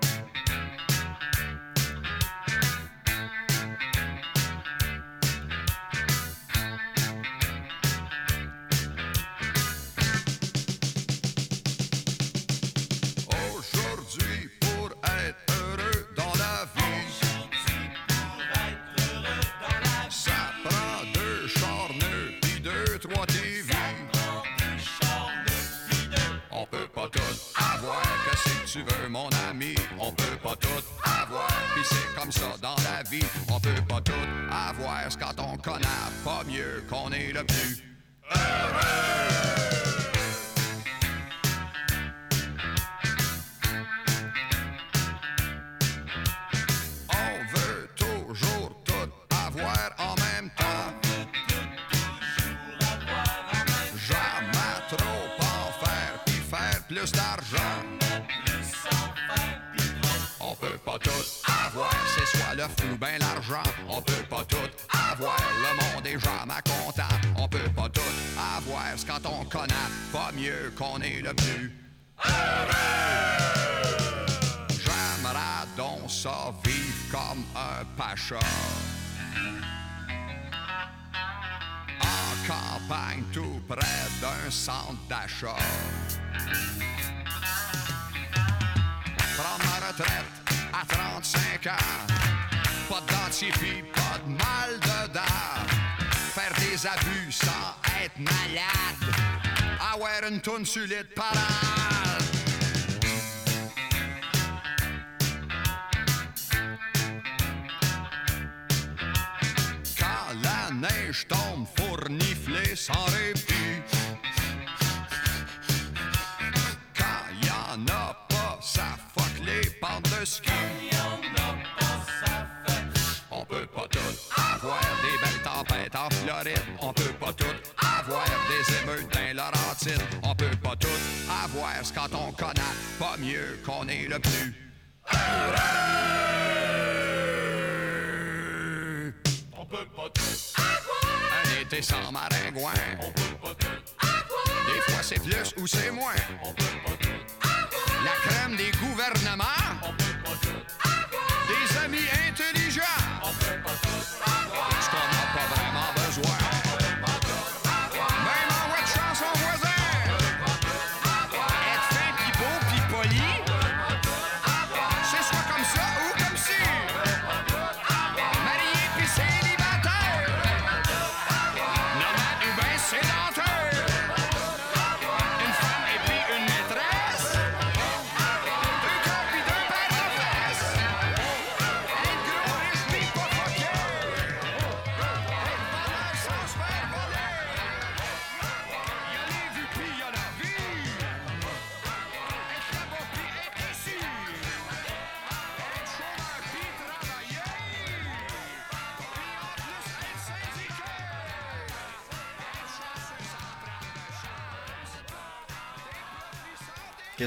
në tonë sy pas mieux qu'on est le plus. heureux. On peut pas tout avoir un été sans maringouin. On peut pas tout avoir des fois c'est plus ou c'est moins. On peut pas tout avoir la crème des gouvernements. On peut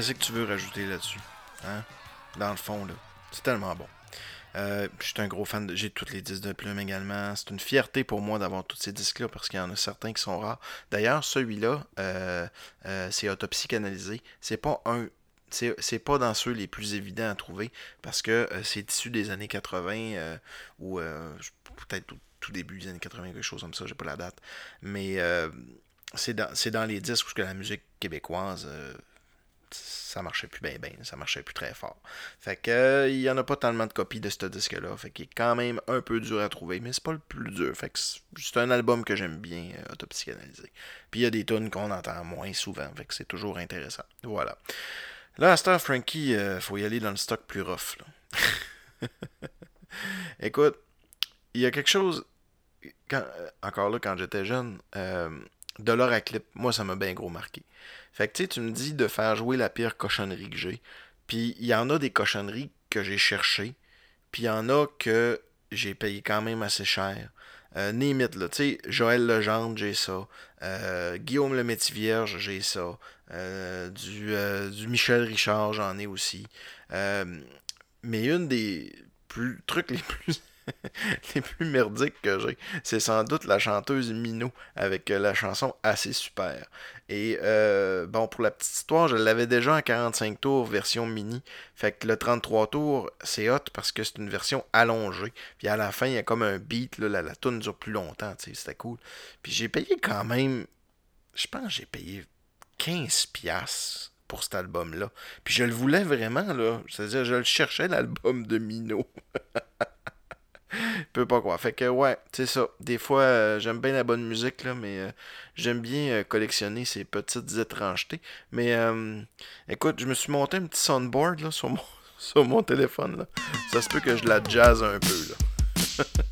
Qu'est-ce que tu veux rajouter là-dessus? Hein? Dans le fond, là. C'est tellement bon. Euh, je suis un gros fan de. J'ai toutes les disques de Plume également. C'est une fierté pour moi d'avoir tous ces disques-là parce qu'il y en a certains qui sont rares. D'ailleurs, celui-là, euh, euh, c'est Autopsie canalisée. C'est pas un. C'est pas dans ceux les plus évidents à trouver parce que c'est issu des années 80 ou peut-être tout, tout, début des années 80, quelque chose comme ça, j'ai pas la date. Mais c'est dans, dans, les disques où la musique québécoise ça marchait plus bien, bien, ça marchait plus très fort. Fait que euh, il y en a pas tellement de copies de ce disque-là. Fait qu'il est quand même un peu dur à trouver, mais c'est pas le plus dur. Fait que c'est un album que j'aime bien, euh, Autopsychanalisé. Puis il y a des tunes qu'on entend moins souvent, fait que c'est toujours intéressant. Voilà. Là, à Star Frankie, euh, faut y aller dans le stock plus rough. Écoute, il y a quelque chose. Quand, encore là, quand j'étais jeune, de l'or à clip, moi, ça m'a bien gros marqué. Fait que tu sais, tu me dis de faire jouer la pire cochonnerie que j'ai. Puis il y en a des cochonneries que j'ai cherchées. Puis il y en a que j'ai payé quand même assez cher. Euh, Némite, là, tu sais, Joël Legendre, j'ai ça. Euh, Guillaume le Métis-Vierge, j'ai ça. Euh, du, euh, du, Michel Richard, j'en ai aussi. mais une des plus, trucs les plus les plus merdiques que j'ai, c'est sans doute la chanteuse Mino avec euh, la chanson Assez Super. Et euh, bon, pour la petite histoire, je l'avais déjà en 45 tours version mini. Fait que le 33 tours, c'est hot parce que c'est une version allongée. Puis à la fin, il y a comme un beat, là, la, la tune dure plus longtemps, tu sais, c'était cool. Puis j'ai payé quand même, je pense que j'ai payé 15 piastres pour cet album-là. Puis je le voulais vraiment, là. C'est-à-dire, je le cherchais, l'album de Mino. peut pas quoi. Fait que ouais, c'est ça. Des fois, euh, j'aime bien la bonne musique, mais euh, j'aime bien euh, collectionner ces petites étrangetés. Mais écoute, je me suis monté un petit soundboard là, sur, mon, téléphone. Ça se peut que je la jazz un peu. Là.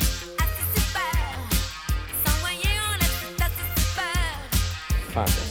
super.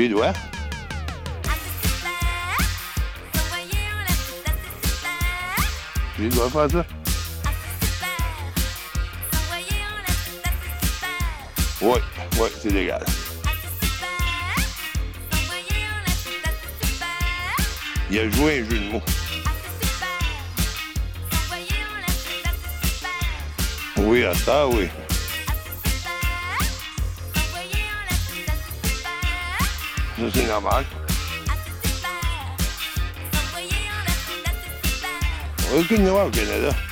Tu les dois? Tu les dois faire ça? Oui, oui, c'est légal. Il a joué un jeu de mots. Oui, à ça, oui. Super. Ça, c'est normal. Assez super, s'envoyer en l'air, c'est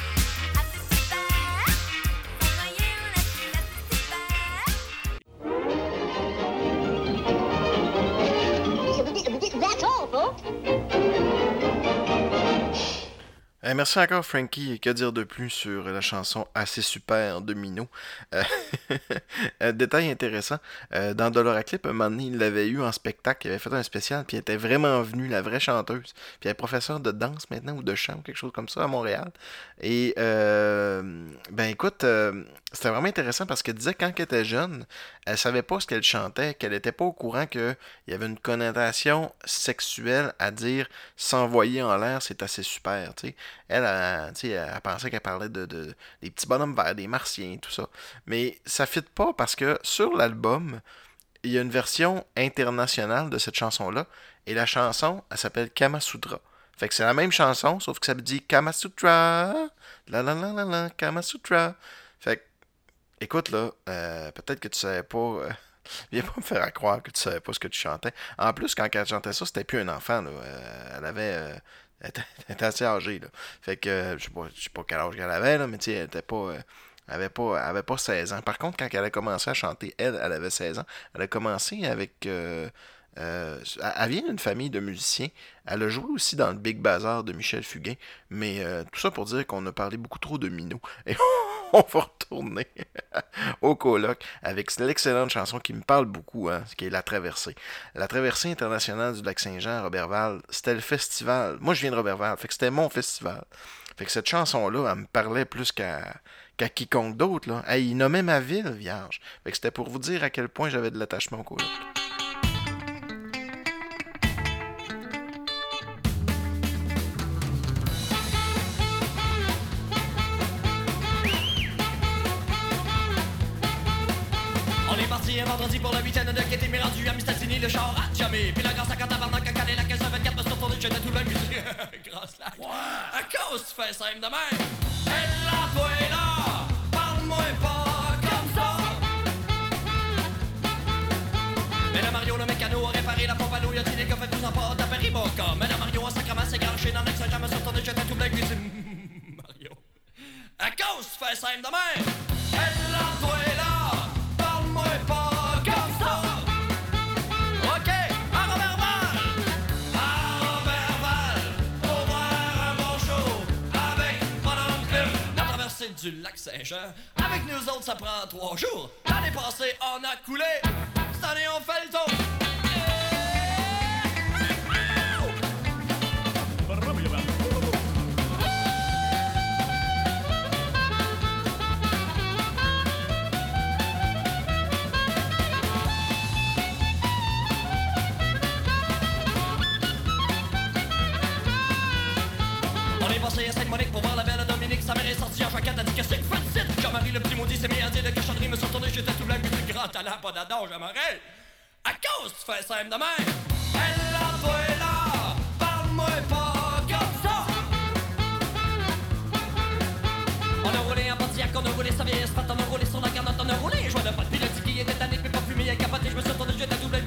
Eh, merci encore, Frankie. Que dire de plus sur la chanson Assez super de Mino? Euh, euh, Détail intéressant, euh, dans Dollar Clip, un moment donné, il l'avait eu en spectacle, il avait fait un spécial, puis elle était vraiment venue, la vraie chanteuse. Puis elle est professeure de danse maintenant, ou de chant, ou quelque chose comme ça, à Montréal. Et, euh, ben écoute, euh, c'était vraiment intéressant parce qu'elle disait quand elle était jeune, elle savait pas ce qu'elle chantait, qu'elle était pas au courant qu'il y avait une connotation sexuelle à dire s'envoyer en l'air, c'est assez super, tu Elle, elle, sais, elle pensait qu'elle parlait de, de- des petits bonhommes verts, des martiens, tout ça. Mais ça fit pas parce que sur l'album, il y a une version internationale de cette chanson-là. Et la chanson, elle s'appelle Kamasutra. Fait que c'est la même chanson, sauf que ça me dit Kamasutra. La la la la la, Kamasutra. Fait que, écoute là, euh, peut-être que tu savais pas. euh, viens pas me faire croire que tu savais pas ce que tu chantais. En plus, quand elle chantait ça, c'était plus un enfant. Là. Euh, elle avait. Elle était, assez âgée. Là. Fait que, euh, je sais pas, je sais pas quel âge qu'elle avait, là, mais tu elle était pas. euh, elle avait pas, elle avait pas 16 ans. Par contre, quand elle a commencé à chanter, elle, elle avait 16 ans. Elle a commencé avec. euh, euh, elle elle vient d'une famille de musiciens. Elle a joué aussi dans le Big Bazar de Michel Fugain. Mais euh, tout ça pour dire qu'on a parlé beaucoup trop de Minou. Et on va retourner au colloque avec l'excellente chanson qui me parle beaucoup, hein, qui est La Traversée. La Traversée internationale du lac Saint-Jean à Robertval, c'était le festival. Moi, je viens de Robertval, fait que c'était mon festival. Fait que cette chanson-là, elle me parlait plus qu'à quiconque d'autre. Hey, il nommait ma ville, vierge. Fait que c'était pour vous dire à quel point j'avais de l'attachement au coloc. Un vendredi pour le week-end de Kété, mais rendu à Mistatini, le char a jamais. Puis la grâce à quand tabarnak, à caler la caisse à 24, me suis retourné, j'étais tout la musique. grâce là. À cause, tu fais simple de même. Elle la toi là, parle-moi pas comme ça. Mais la Mario, le mécano, a réparé la pompe à l'eau, il a tiré le coffre, tout en pas, t'as péri mon cas. Mais la Mario, a sacrement s'est granché dans l'excès, jamais sur retourné, j'étais tout cuisine. Mario. À cause, tu fais simple de même. Elle la toi du lac Saint-Jean, avec nous autres ça prend trois jours. L'année passée on a coulé, cette année on fait le tour. On est passé à Sainte-Monique pour voir dit Qu'est-ce que tu fais ici? Jean-Marie, le petit maudit, s'est mis à dire de cochonnerie. Me suis retourné, j'étais tout blanc, du grand talent, pas d'adon, Jean-Marie. À cause, tu fais simple de même. Elle est là, parle-moi pas comme ça. On a roulé en Pontiac, on a roulé sa vieille Espate, on a roulé sur la garnotte, on a roulé un joint de pote. Puis le ticket était tanné, puis pas fumé, a capoté, je me suis retourné, j'étais tout blanc,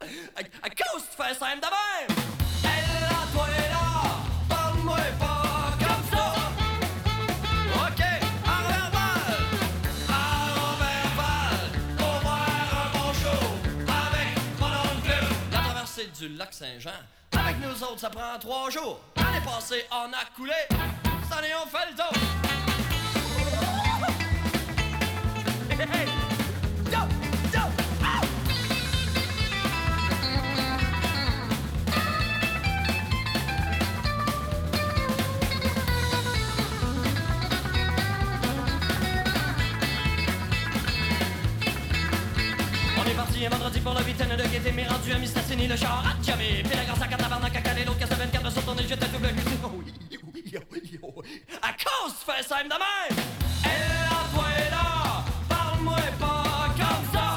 à, à cause, tu fais simple de même. Du lac Saint-Jean, avec nous autres, ça prend trois jours. L'année passée, on a coulé, cette année, on fait le tour. Hey, hey, pour le capitaine de gaieté m'est rendu à Mistassini, le char à jamais. Puis la grâce à Catabarnac à Calais, l'autre casse 24 sur tourner, j'étais double gluté. Oh oui, oui, oui. À cause fais simple de même! Elle a toi là, parle-moi pas comme ça!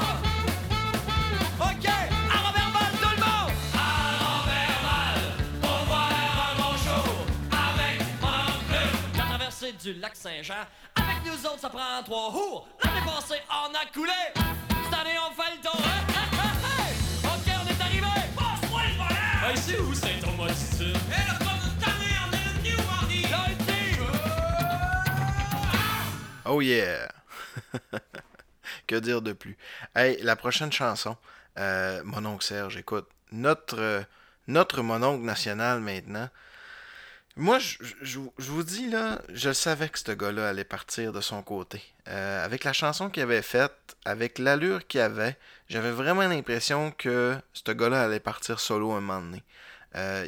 Ok, à Robert Val, tout le monde! À Robert Val, pour voir un bon show avec mon club. La traversée du lac Saint-Jean, avec nous autres, ça prend trois jours. L'année passée, on a coulé. Cette année, on fait le tour. Oh yeah! que dire de plus? Hey, la prochaine chanson, euh, mon oncle Serge, écoute, notre, euh, notre mononcle national maintenant. Moi, je vous dis, là, je savais que ce gars-là allait partir de son côté. Euh, avec la chanson qu'il avait faite, avec l'allure qu'il avait, j'avais vraiment l'impression que ce gars-là allait partir solo un moment donné. Euh,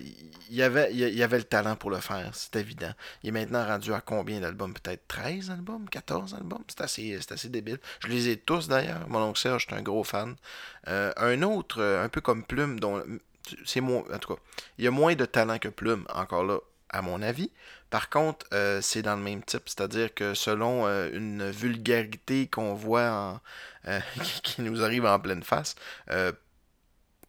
il avait, le talent pour le faire, c'est évident. Il est maintenant rendu à combien d'albums? Peut-être 13 albums? 14 albums? C'est assez, débile. Je les ai tous d'ailleurs. Mon oncle Serge, je un gros fan. Euh, un autre, euh, un peu comme Plume, dont c'est. En tout cas, il y a moins de talent que Plume, encore là, à mon avis. Par contre, euh, c'est dans le même type, c'est-à-dire que selon euh, une vulgarité qu'on voit en, euh, qui- nous arrive en pleine face,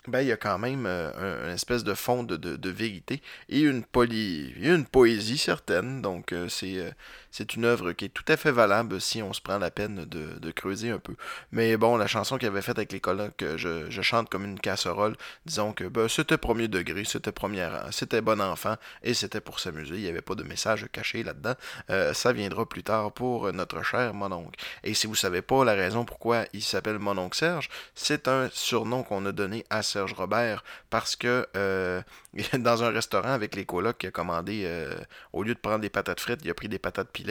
ben, il y a quand même euh, un, un espèce de fond de, de- de vérité et une, poly, une poésie certaine. Donc, c'est c'est une œuvre qui est tout à fait valable si on se prend la peine de, creuser un peu. Mais bon, la chanson qu'il avait faite avec les colocs, je, je chante comme une casserole, disons que ben, c'était premier degré, c'était premier rang, c'était bon enfant et c'était pour s'amuser. Il n'y avait pas de message caché là-dedans. Euh, ça viendra plus tard pour notre cher mononcle. Et si vous savez pas la raison pourquoi il s'appelle mononcle Serge, c'est un surnom qu'on a donné à Serge Robert parce que euh, dans un restaurant avec les colocs, il a commandé, euh, au lieu de prendre des patates frites, il a pris des patates pilées.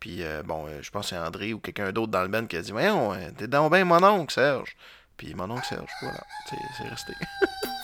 Puis euh, bon, euh, je pense que c'est André ou quelqu'un d'autre dans le band qui a dit Voyons, euh, t'es donc bien mon oncle Serge. Puis mon oncle Serge, voilà, c'est resté.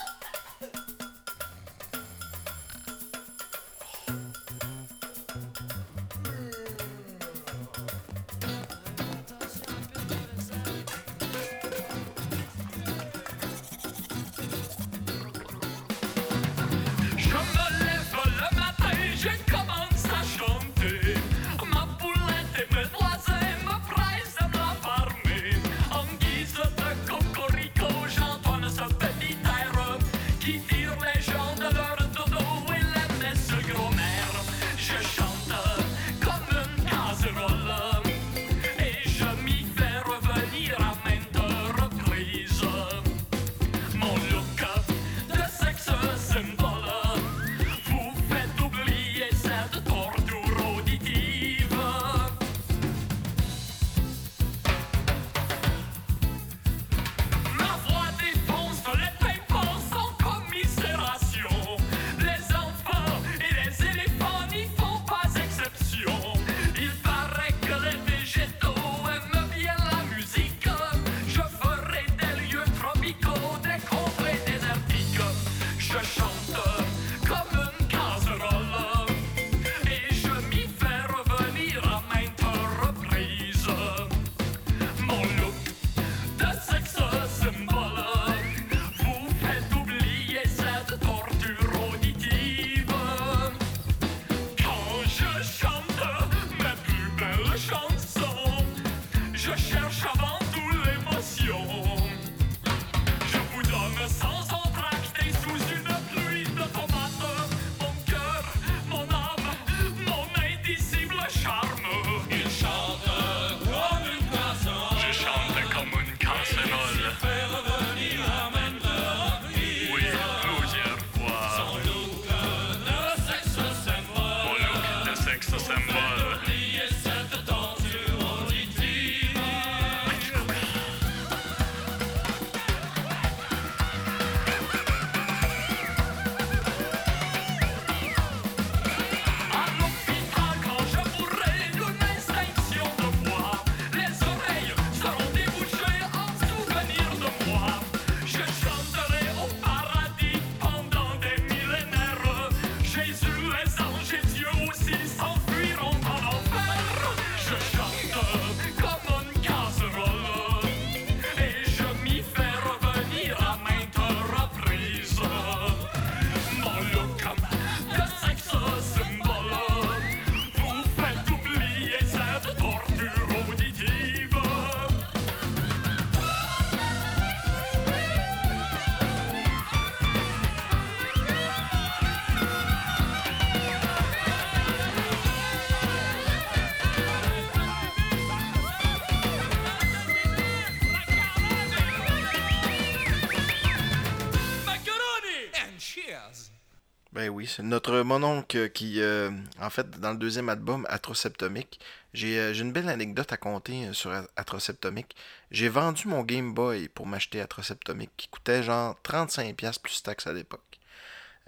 notre mononcle qui, euh, en fait, dans le deuxième album, Atroseptomique, j'ai euh, j'ai une belle anecdote à conter euh, sur A- Atroseptomique. J'ai vendu mon Game Boy pour m'acheter Atroseptomique, qui coûtait genre 35$ plus taxes à l'époque.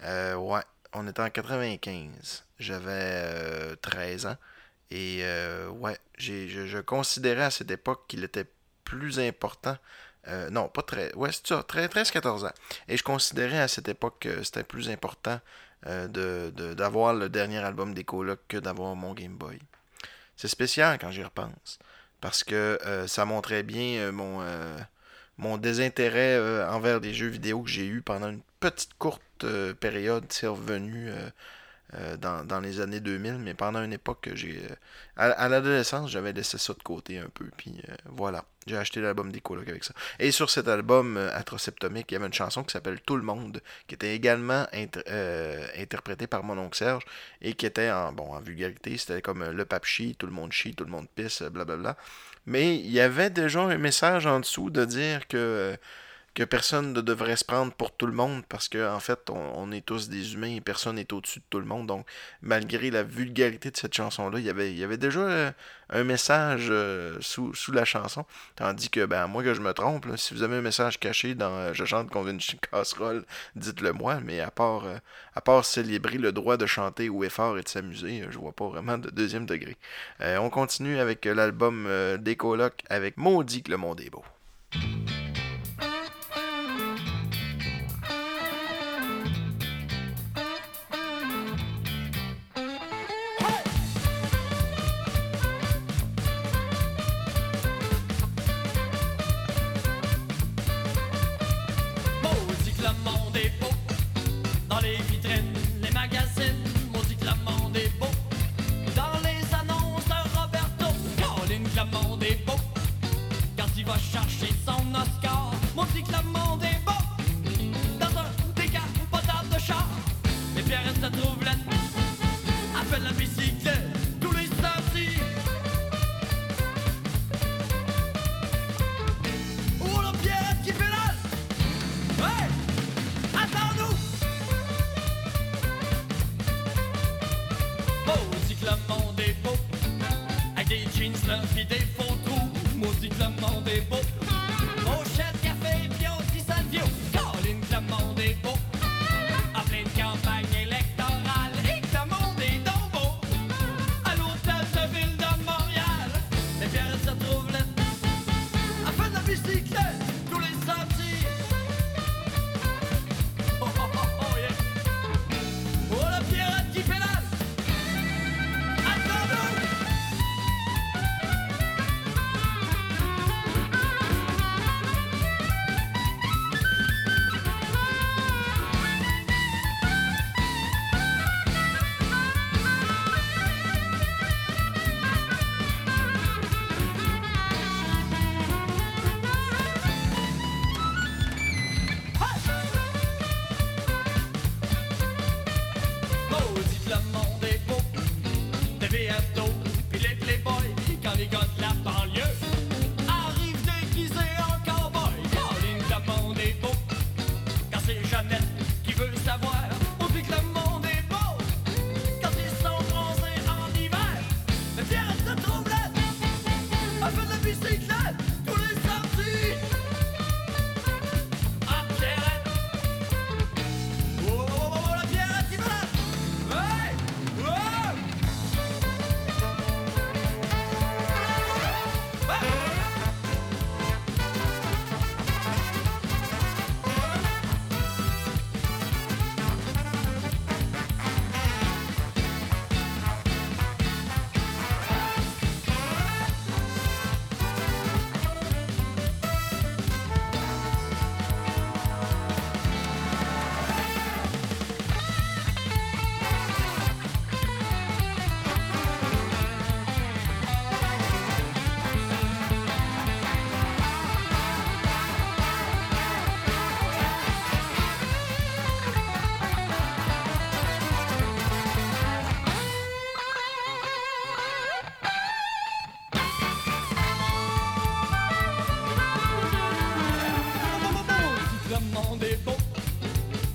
Ouais, on était en 95. J'avais euh, 13 ans. Et ouais, je, je considérais à cette époque qu'il était plus important. non, pas très. Ouais, c'est ça, 13-14 ans. Et je considérais à cette époque que c'était plus important euh, d'avoir le dernier album des colocs que d'avoir mon Game Boy. C'est spécial quand j'y repense. Parce que euh, ça montrait bien euh, mon, mon désintérêt envers les jeux vidéo que j'ai eu pendant une petite courte période. C'est revenu euh, dans, dans les années 2000, mais pendant une époque que j'ai. euh, à, l'adolescence, j'avais laissé ça de côté un peu. Puis euh, voilà, j'ai acheté l'album des avec ça. Et sur cet album Atroseptomique, il y avait une chanson qui s'appelle Tout le monde, qui était également inter- interprétée par mon oncle Serge et qui était en, bon, en vulgarité. C'était comme le pape chie, tout le monde chie, tout le monde pisse, blablabla. Mais il y avait déjà un message en dessous de dire que. Que personne ne devrait se prendre pour tout le monde parce que en fait on, est tous des humains et personne n'est au-dessus de tout le monde. Donc malgré la vulgarité de cette chanson là il y avait, y avait déjà euh, un message euh, sous, sous la chanson. Tandis que ben moi que je me trompe si vous avez un message caché dans euh, je chante veut une casserole dites-le moi. Mais à part à part célébrer le droit de chanter haut et fort et de s'amuser je vois pas vraiment de deuxième degré. On continue avec l'album des colocs avec Maudit que le monde est beau Oscar. Est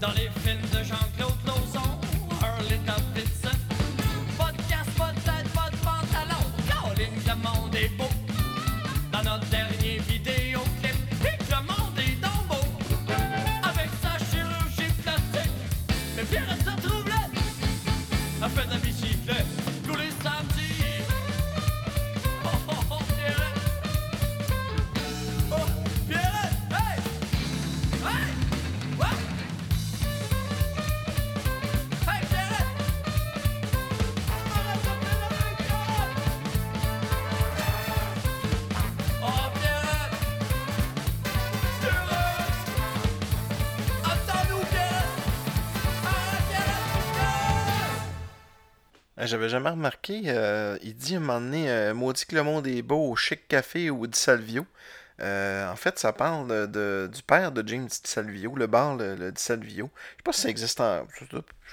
Dans les films J'avais jamais remarqué, euh, il dit à un moment donné, euh, maudit que le monde est beau au Chic Café ou Di Salvio. Euh, en fait, ça parle de, du père de James Di Salvio, le bar, le, le Di Salvio. Je sais pas si ça existe en...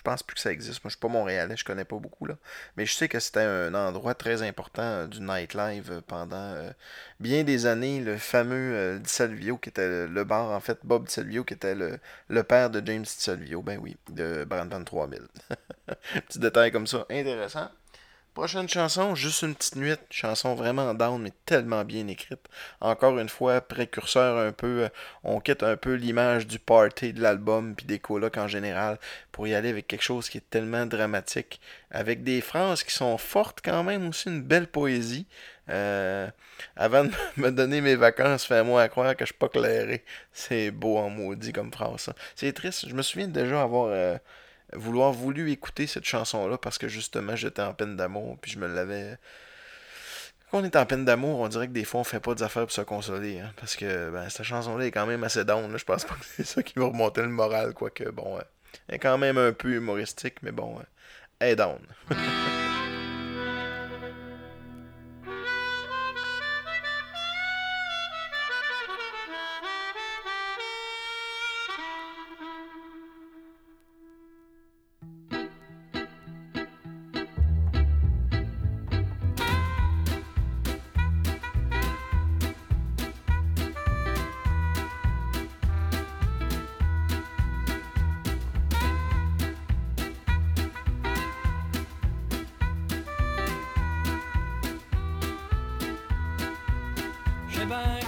Je pense plus que ça existe. Moi, je suis pas montréalais, je connais pas beaucoup, là. Mais je sais que c'était un endroit très important euh, du nightlife euh, pendant bien des années. Le fameux euh, Di Salvio, qui était le, bar, en fait, Bob Di Salvio, qui était le, père de James Di Salvio. Ben oui, de Brandon 3000. Petit détail comme ça, intéressant. Prochaine chanson, juste une petite nuit. Chanson vraiment down, mais tellement bien écrite. Encore une fois, précurseur un peu. euh, On quitte un peu l'image du party de l'album, puis des colocs en général, pour y aller avec quelque chose qui est tellement dramatique. Avec des phrases qui sont fortes quand même, aussi une belle poésie. Euh, avant de me donner mes vacances, fais-moi croire que je suis pas clairé. C'est beau en maudit comme phrase, ça. C'est triste. Je me souviens déjà avoir. euh, vouloir voulu écouter cette chanson-là parce que justement j'étais en peine d'amour puis je me l'avais. Quand on est en peine d'amour, on dirait que des fois on fait pas des affaires pour se consoler. hein, parce que ben, cette chanson-là est quand même assez down. là. Je pense pas que c'est ça qui va remonter le moral, quoique bon. euh, elle est quand même un peu humoristique, mais bon, euh, elle est down.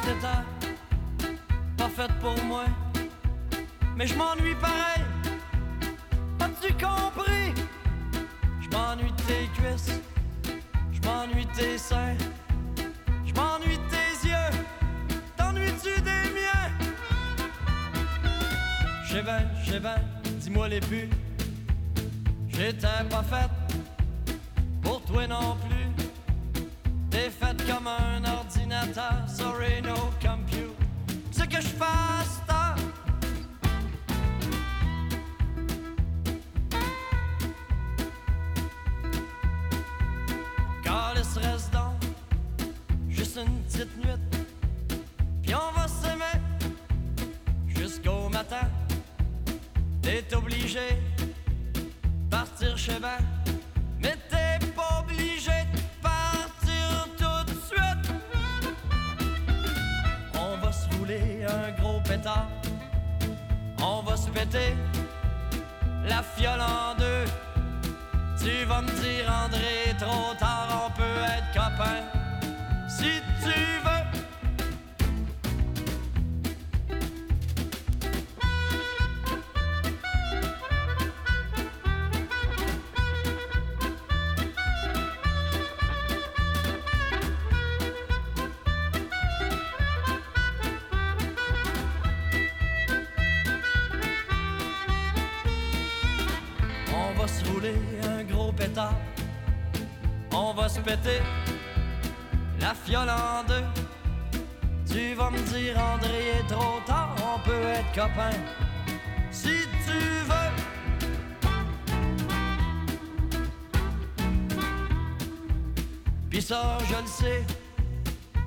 t'étais pas faite pour moi, mais je m'ennuie pareil. As-tu compris? Je m'ennuie de tes cuisses, je m'ennuie de tes seins, je m'ennuie de tes yeux. T'ennuies-tu des miens? Bien, je sais bien, dis-moi les buts. J'étais pas faite pour toi non plus. T'es faite comme un ordinateur, sorry no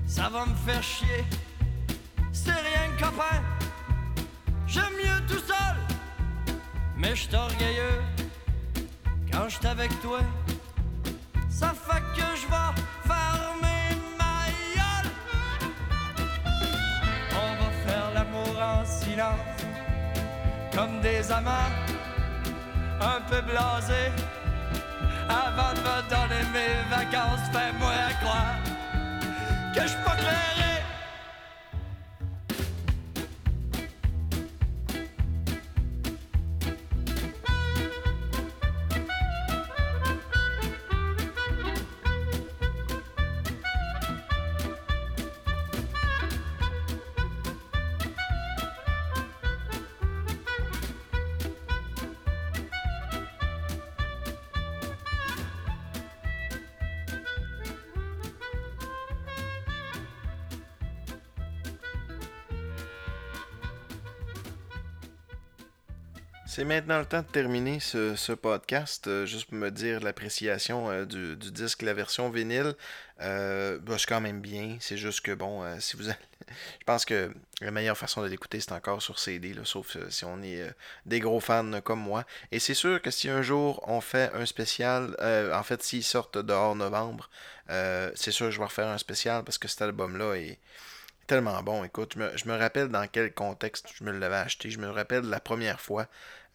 ça, va me faire chier. C'est rien copain, j'aime mieux tout seul. Mais je orgueilleux quand je avec toi. Ça fait que je vais fermer ma gueule. On va faire l'amour en silence, comme des amants, un peu blasés. Avant de me donner mes vacances, fais-moi croire que je suis C'est maintenant le temps de terminer ce, ce podcast. euh, juste pour me dire l'appréciation euh, du, du disque, la version vinyle. Euh, bah, c'est quand même bien. C'est juste que, bon, euh, si vous allez- Je pense que la meilleure façon de l'écouter, c'est encore sur CD, là, sauf si on est des gros fans comme moi. Et c'est sûr que si un jour on fait un spécial, en fait, s'ils sortent dehors novembre, c'est sûr que je vais refaire un spécial parce que cet album-là est tellement bon. Écoute, je me rappelle dans quel contexte je me l'avais acheté. Je me rappelle la première fois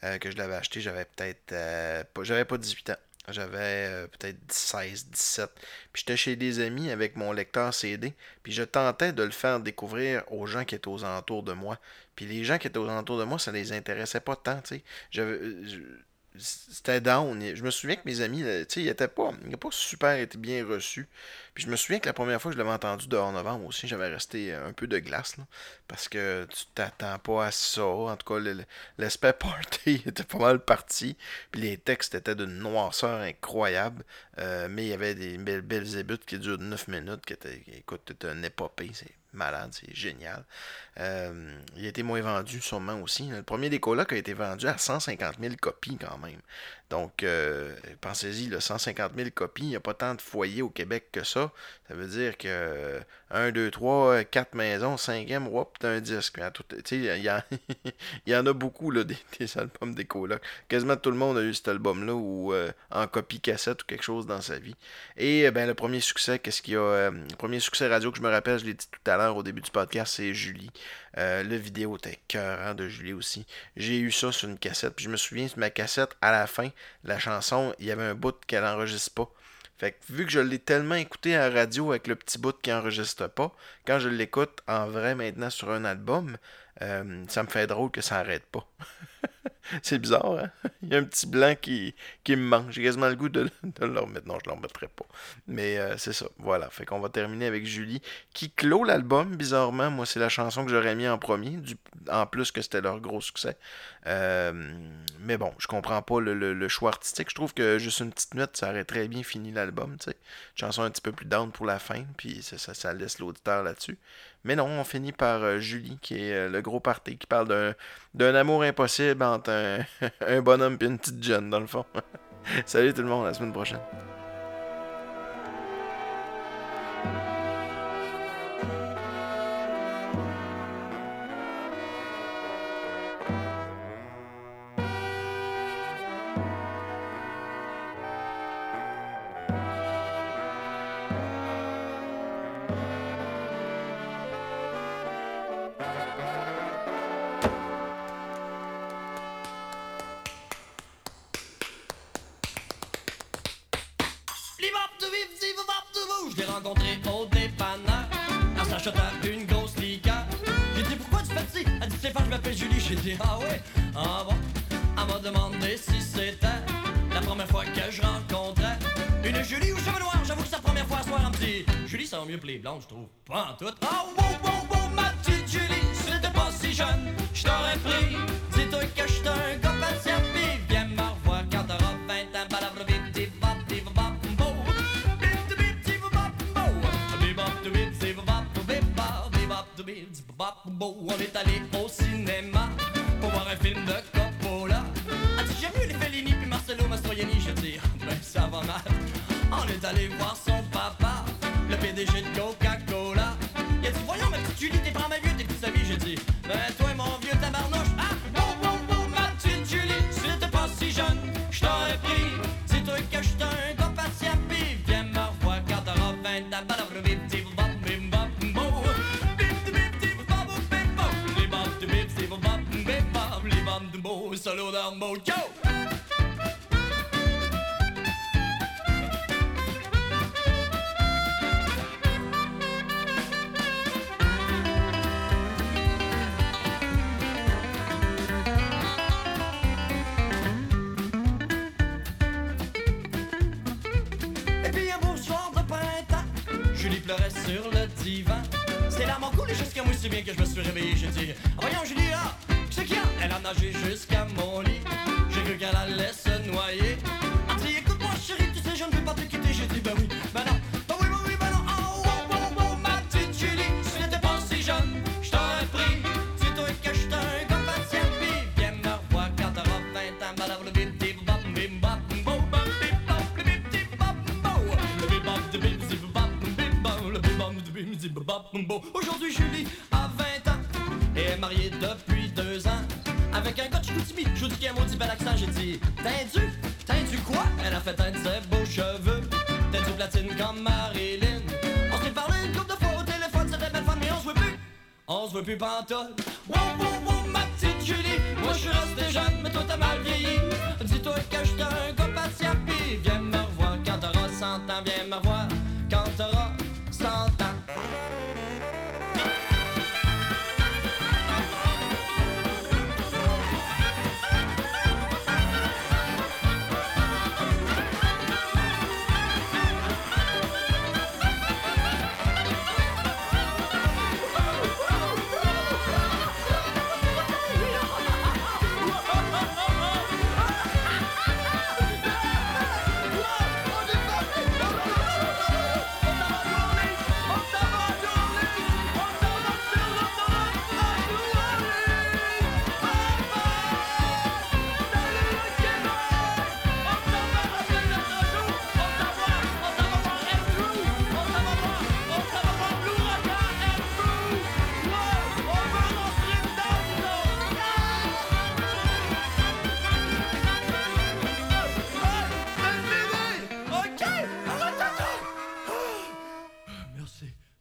euh, que je l'avais acheté, j'avais peut-être euh, j'avais pas 18 ans. J'avais euh, peut-être 16, 17. Puis j'étais chez des amis avec mon lecteur CD. Puis je tentais de le faire découvrir aux gens qui étaient aux alentours de moi. Puis les gens qui étaient aux alentours de moi, ça les intéressait pas tant, tu sais. C'était down. Je me souviens que mes amis, tu sais, ils étaient pas, n'étaient pas super été bien reçus. Puis je me souviens que la première fois que je l'avais entendu dehors novembre aussi, j'avais resté euh, un peu de glace, parce que tu t'attends pas à ça. En tout cas, l'aspect party était pas mal parti. Puis les textes étaient d'une noirceur incroyable. Euh, mais il y avait des belles, belles ébutes qui durent 9 minutes, qui étaient, écoute, c'était une épopée. C'est malade, c'est génial. Euh, il a été moins vendu sûrement aussi. Le premier des colocs a été vendu à 150 000 copies quand même. Donc, euh, pensez-y, là, 150 000 copies, il n'y a pas tant de foyers au Québec que ça. Ça veut dire que 1, 2, 3, 4 maisons, 5e, whoop, t'as un disque. Il y, y en a beaucoup, là, des, albums des colocs. Quasiment tout le monde a eu cet album-là ou euh, en copie cassette ou quelque chose dans sa vie. Et ben, le premier succès, qu'est-ce qu'il y a Le premier succès radio que je me rappelle, je l'ai dit tout à l'heure au début du podcast, c'est Julie. Euh, le vidéo était cœurant de Julie aussi. J'ai eu ça sur une cassette. Puis je me souviens de ma cassette, à la fin, la chanson, il y avait un bout qu'elle enregistre pas. Fait que vu que je l'ai tellement écouté à radio avec le petit bout qui enregistre pas, quand je l'écoute en vrai maintenant sur un album, euh, ça me fait drôle que ça arrête pas. C'est bizarre, hein? Il y a un petit blanc qui, qui me manque. J'ai quasiment le goût de, le remettre. Non, je ne le remettrai pas. Mais euh, c'est ça. Voilà. Fait qu'on va terminer avec Julie, qui clôt l'album, bizarrement. Moi, c'est la chanson que j'aurais mis en premier, en plus que c'était leur gros succès. Euh, mais bon, je comprends pas le, le- choix artistique. Je trouve que juste une petite note, ça aurait très bien fini l'album. tu sais. Chanson un petit peu plus down pour la fin, puis ça, ça laisse l'auditeur là-dessus. Mais non, on finit par euh, Julie, qui est euh, le gros party, qui parle d'un, amour impossible entre un, un bonhomme et une petite jeune, dans le fond. Salut tout le monde, à la semaine prochaine. Bo, yo! Sur le divan. Ses larmes ont coulé jusqu'à moi si bien que je me suis réveillé. J'ai dit, voyons Julie, là, c'est qui a? Elle a nagé jusqu'à mon lit. J'ai cru qu'elle allait se noyer. Aujourd'hui, Julie a 20 ans et est mariée depuis deux ans. Avec un coach de Chicoutimi, je dis qu'il a un maudit bel accent, j'ai dit Tindu, tindu quoi? Elle a fait teindre ses beaux cheveux, tindu platine comme Marilyn. On s'est parlé une couple de fois au téléphone, c'était belle femme, mais on se veut plus, on se veut plus pantoute. Wow, wow, wow, ma petite Julie, moi je suis resté jeune, mais toi t'as mal vieilli. Dis-toi que j'étais un gars patient, pis viens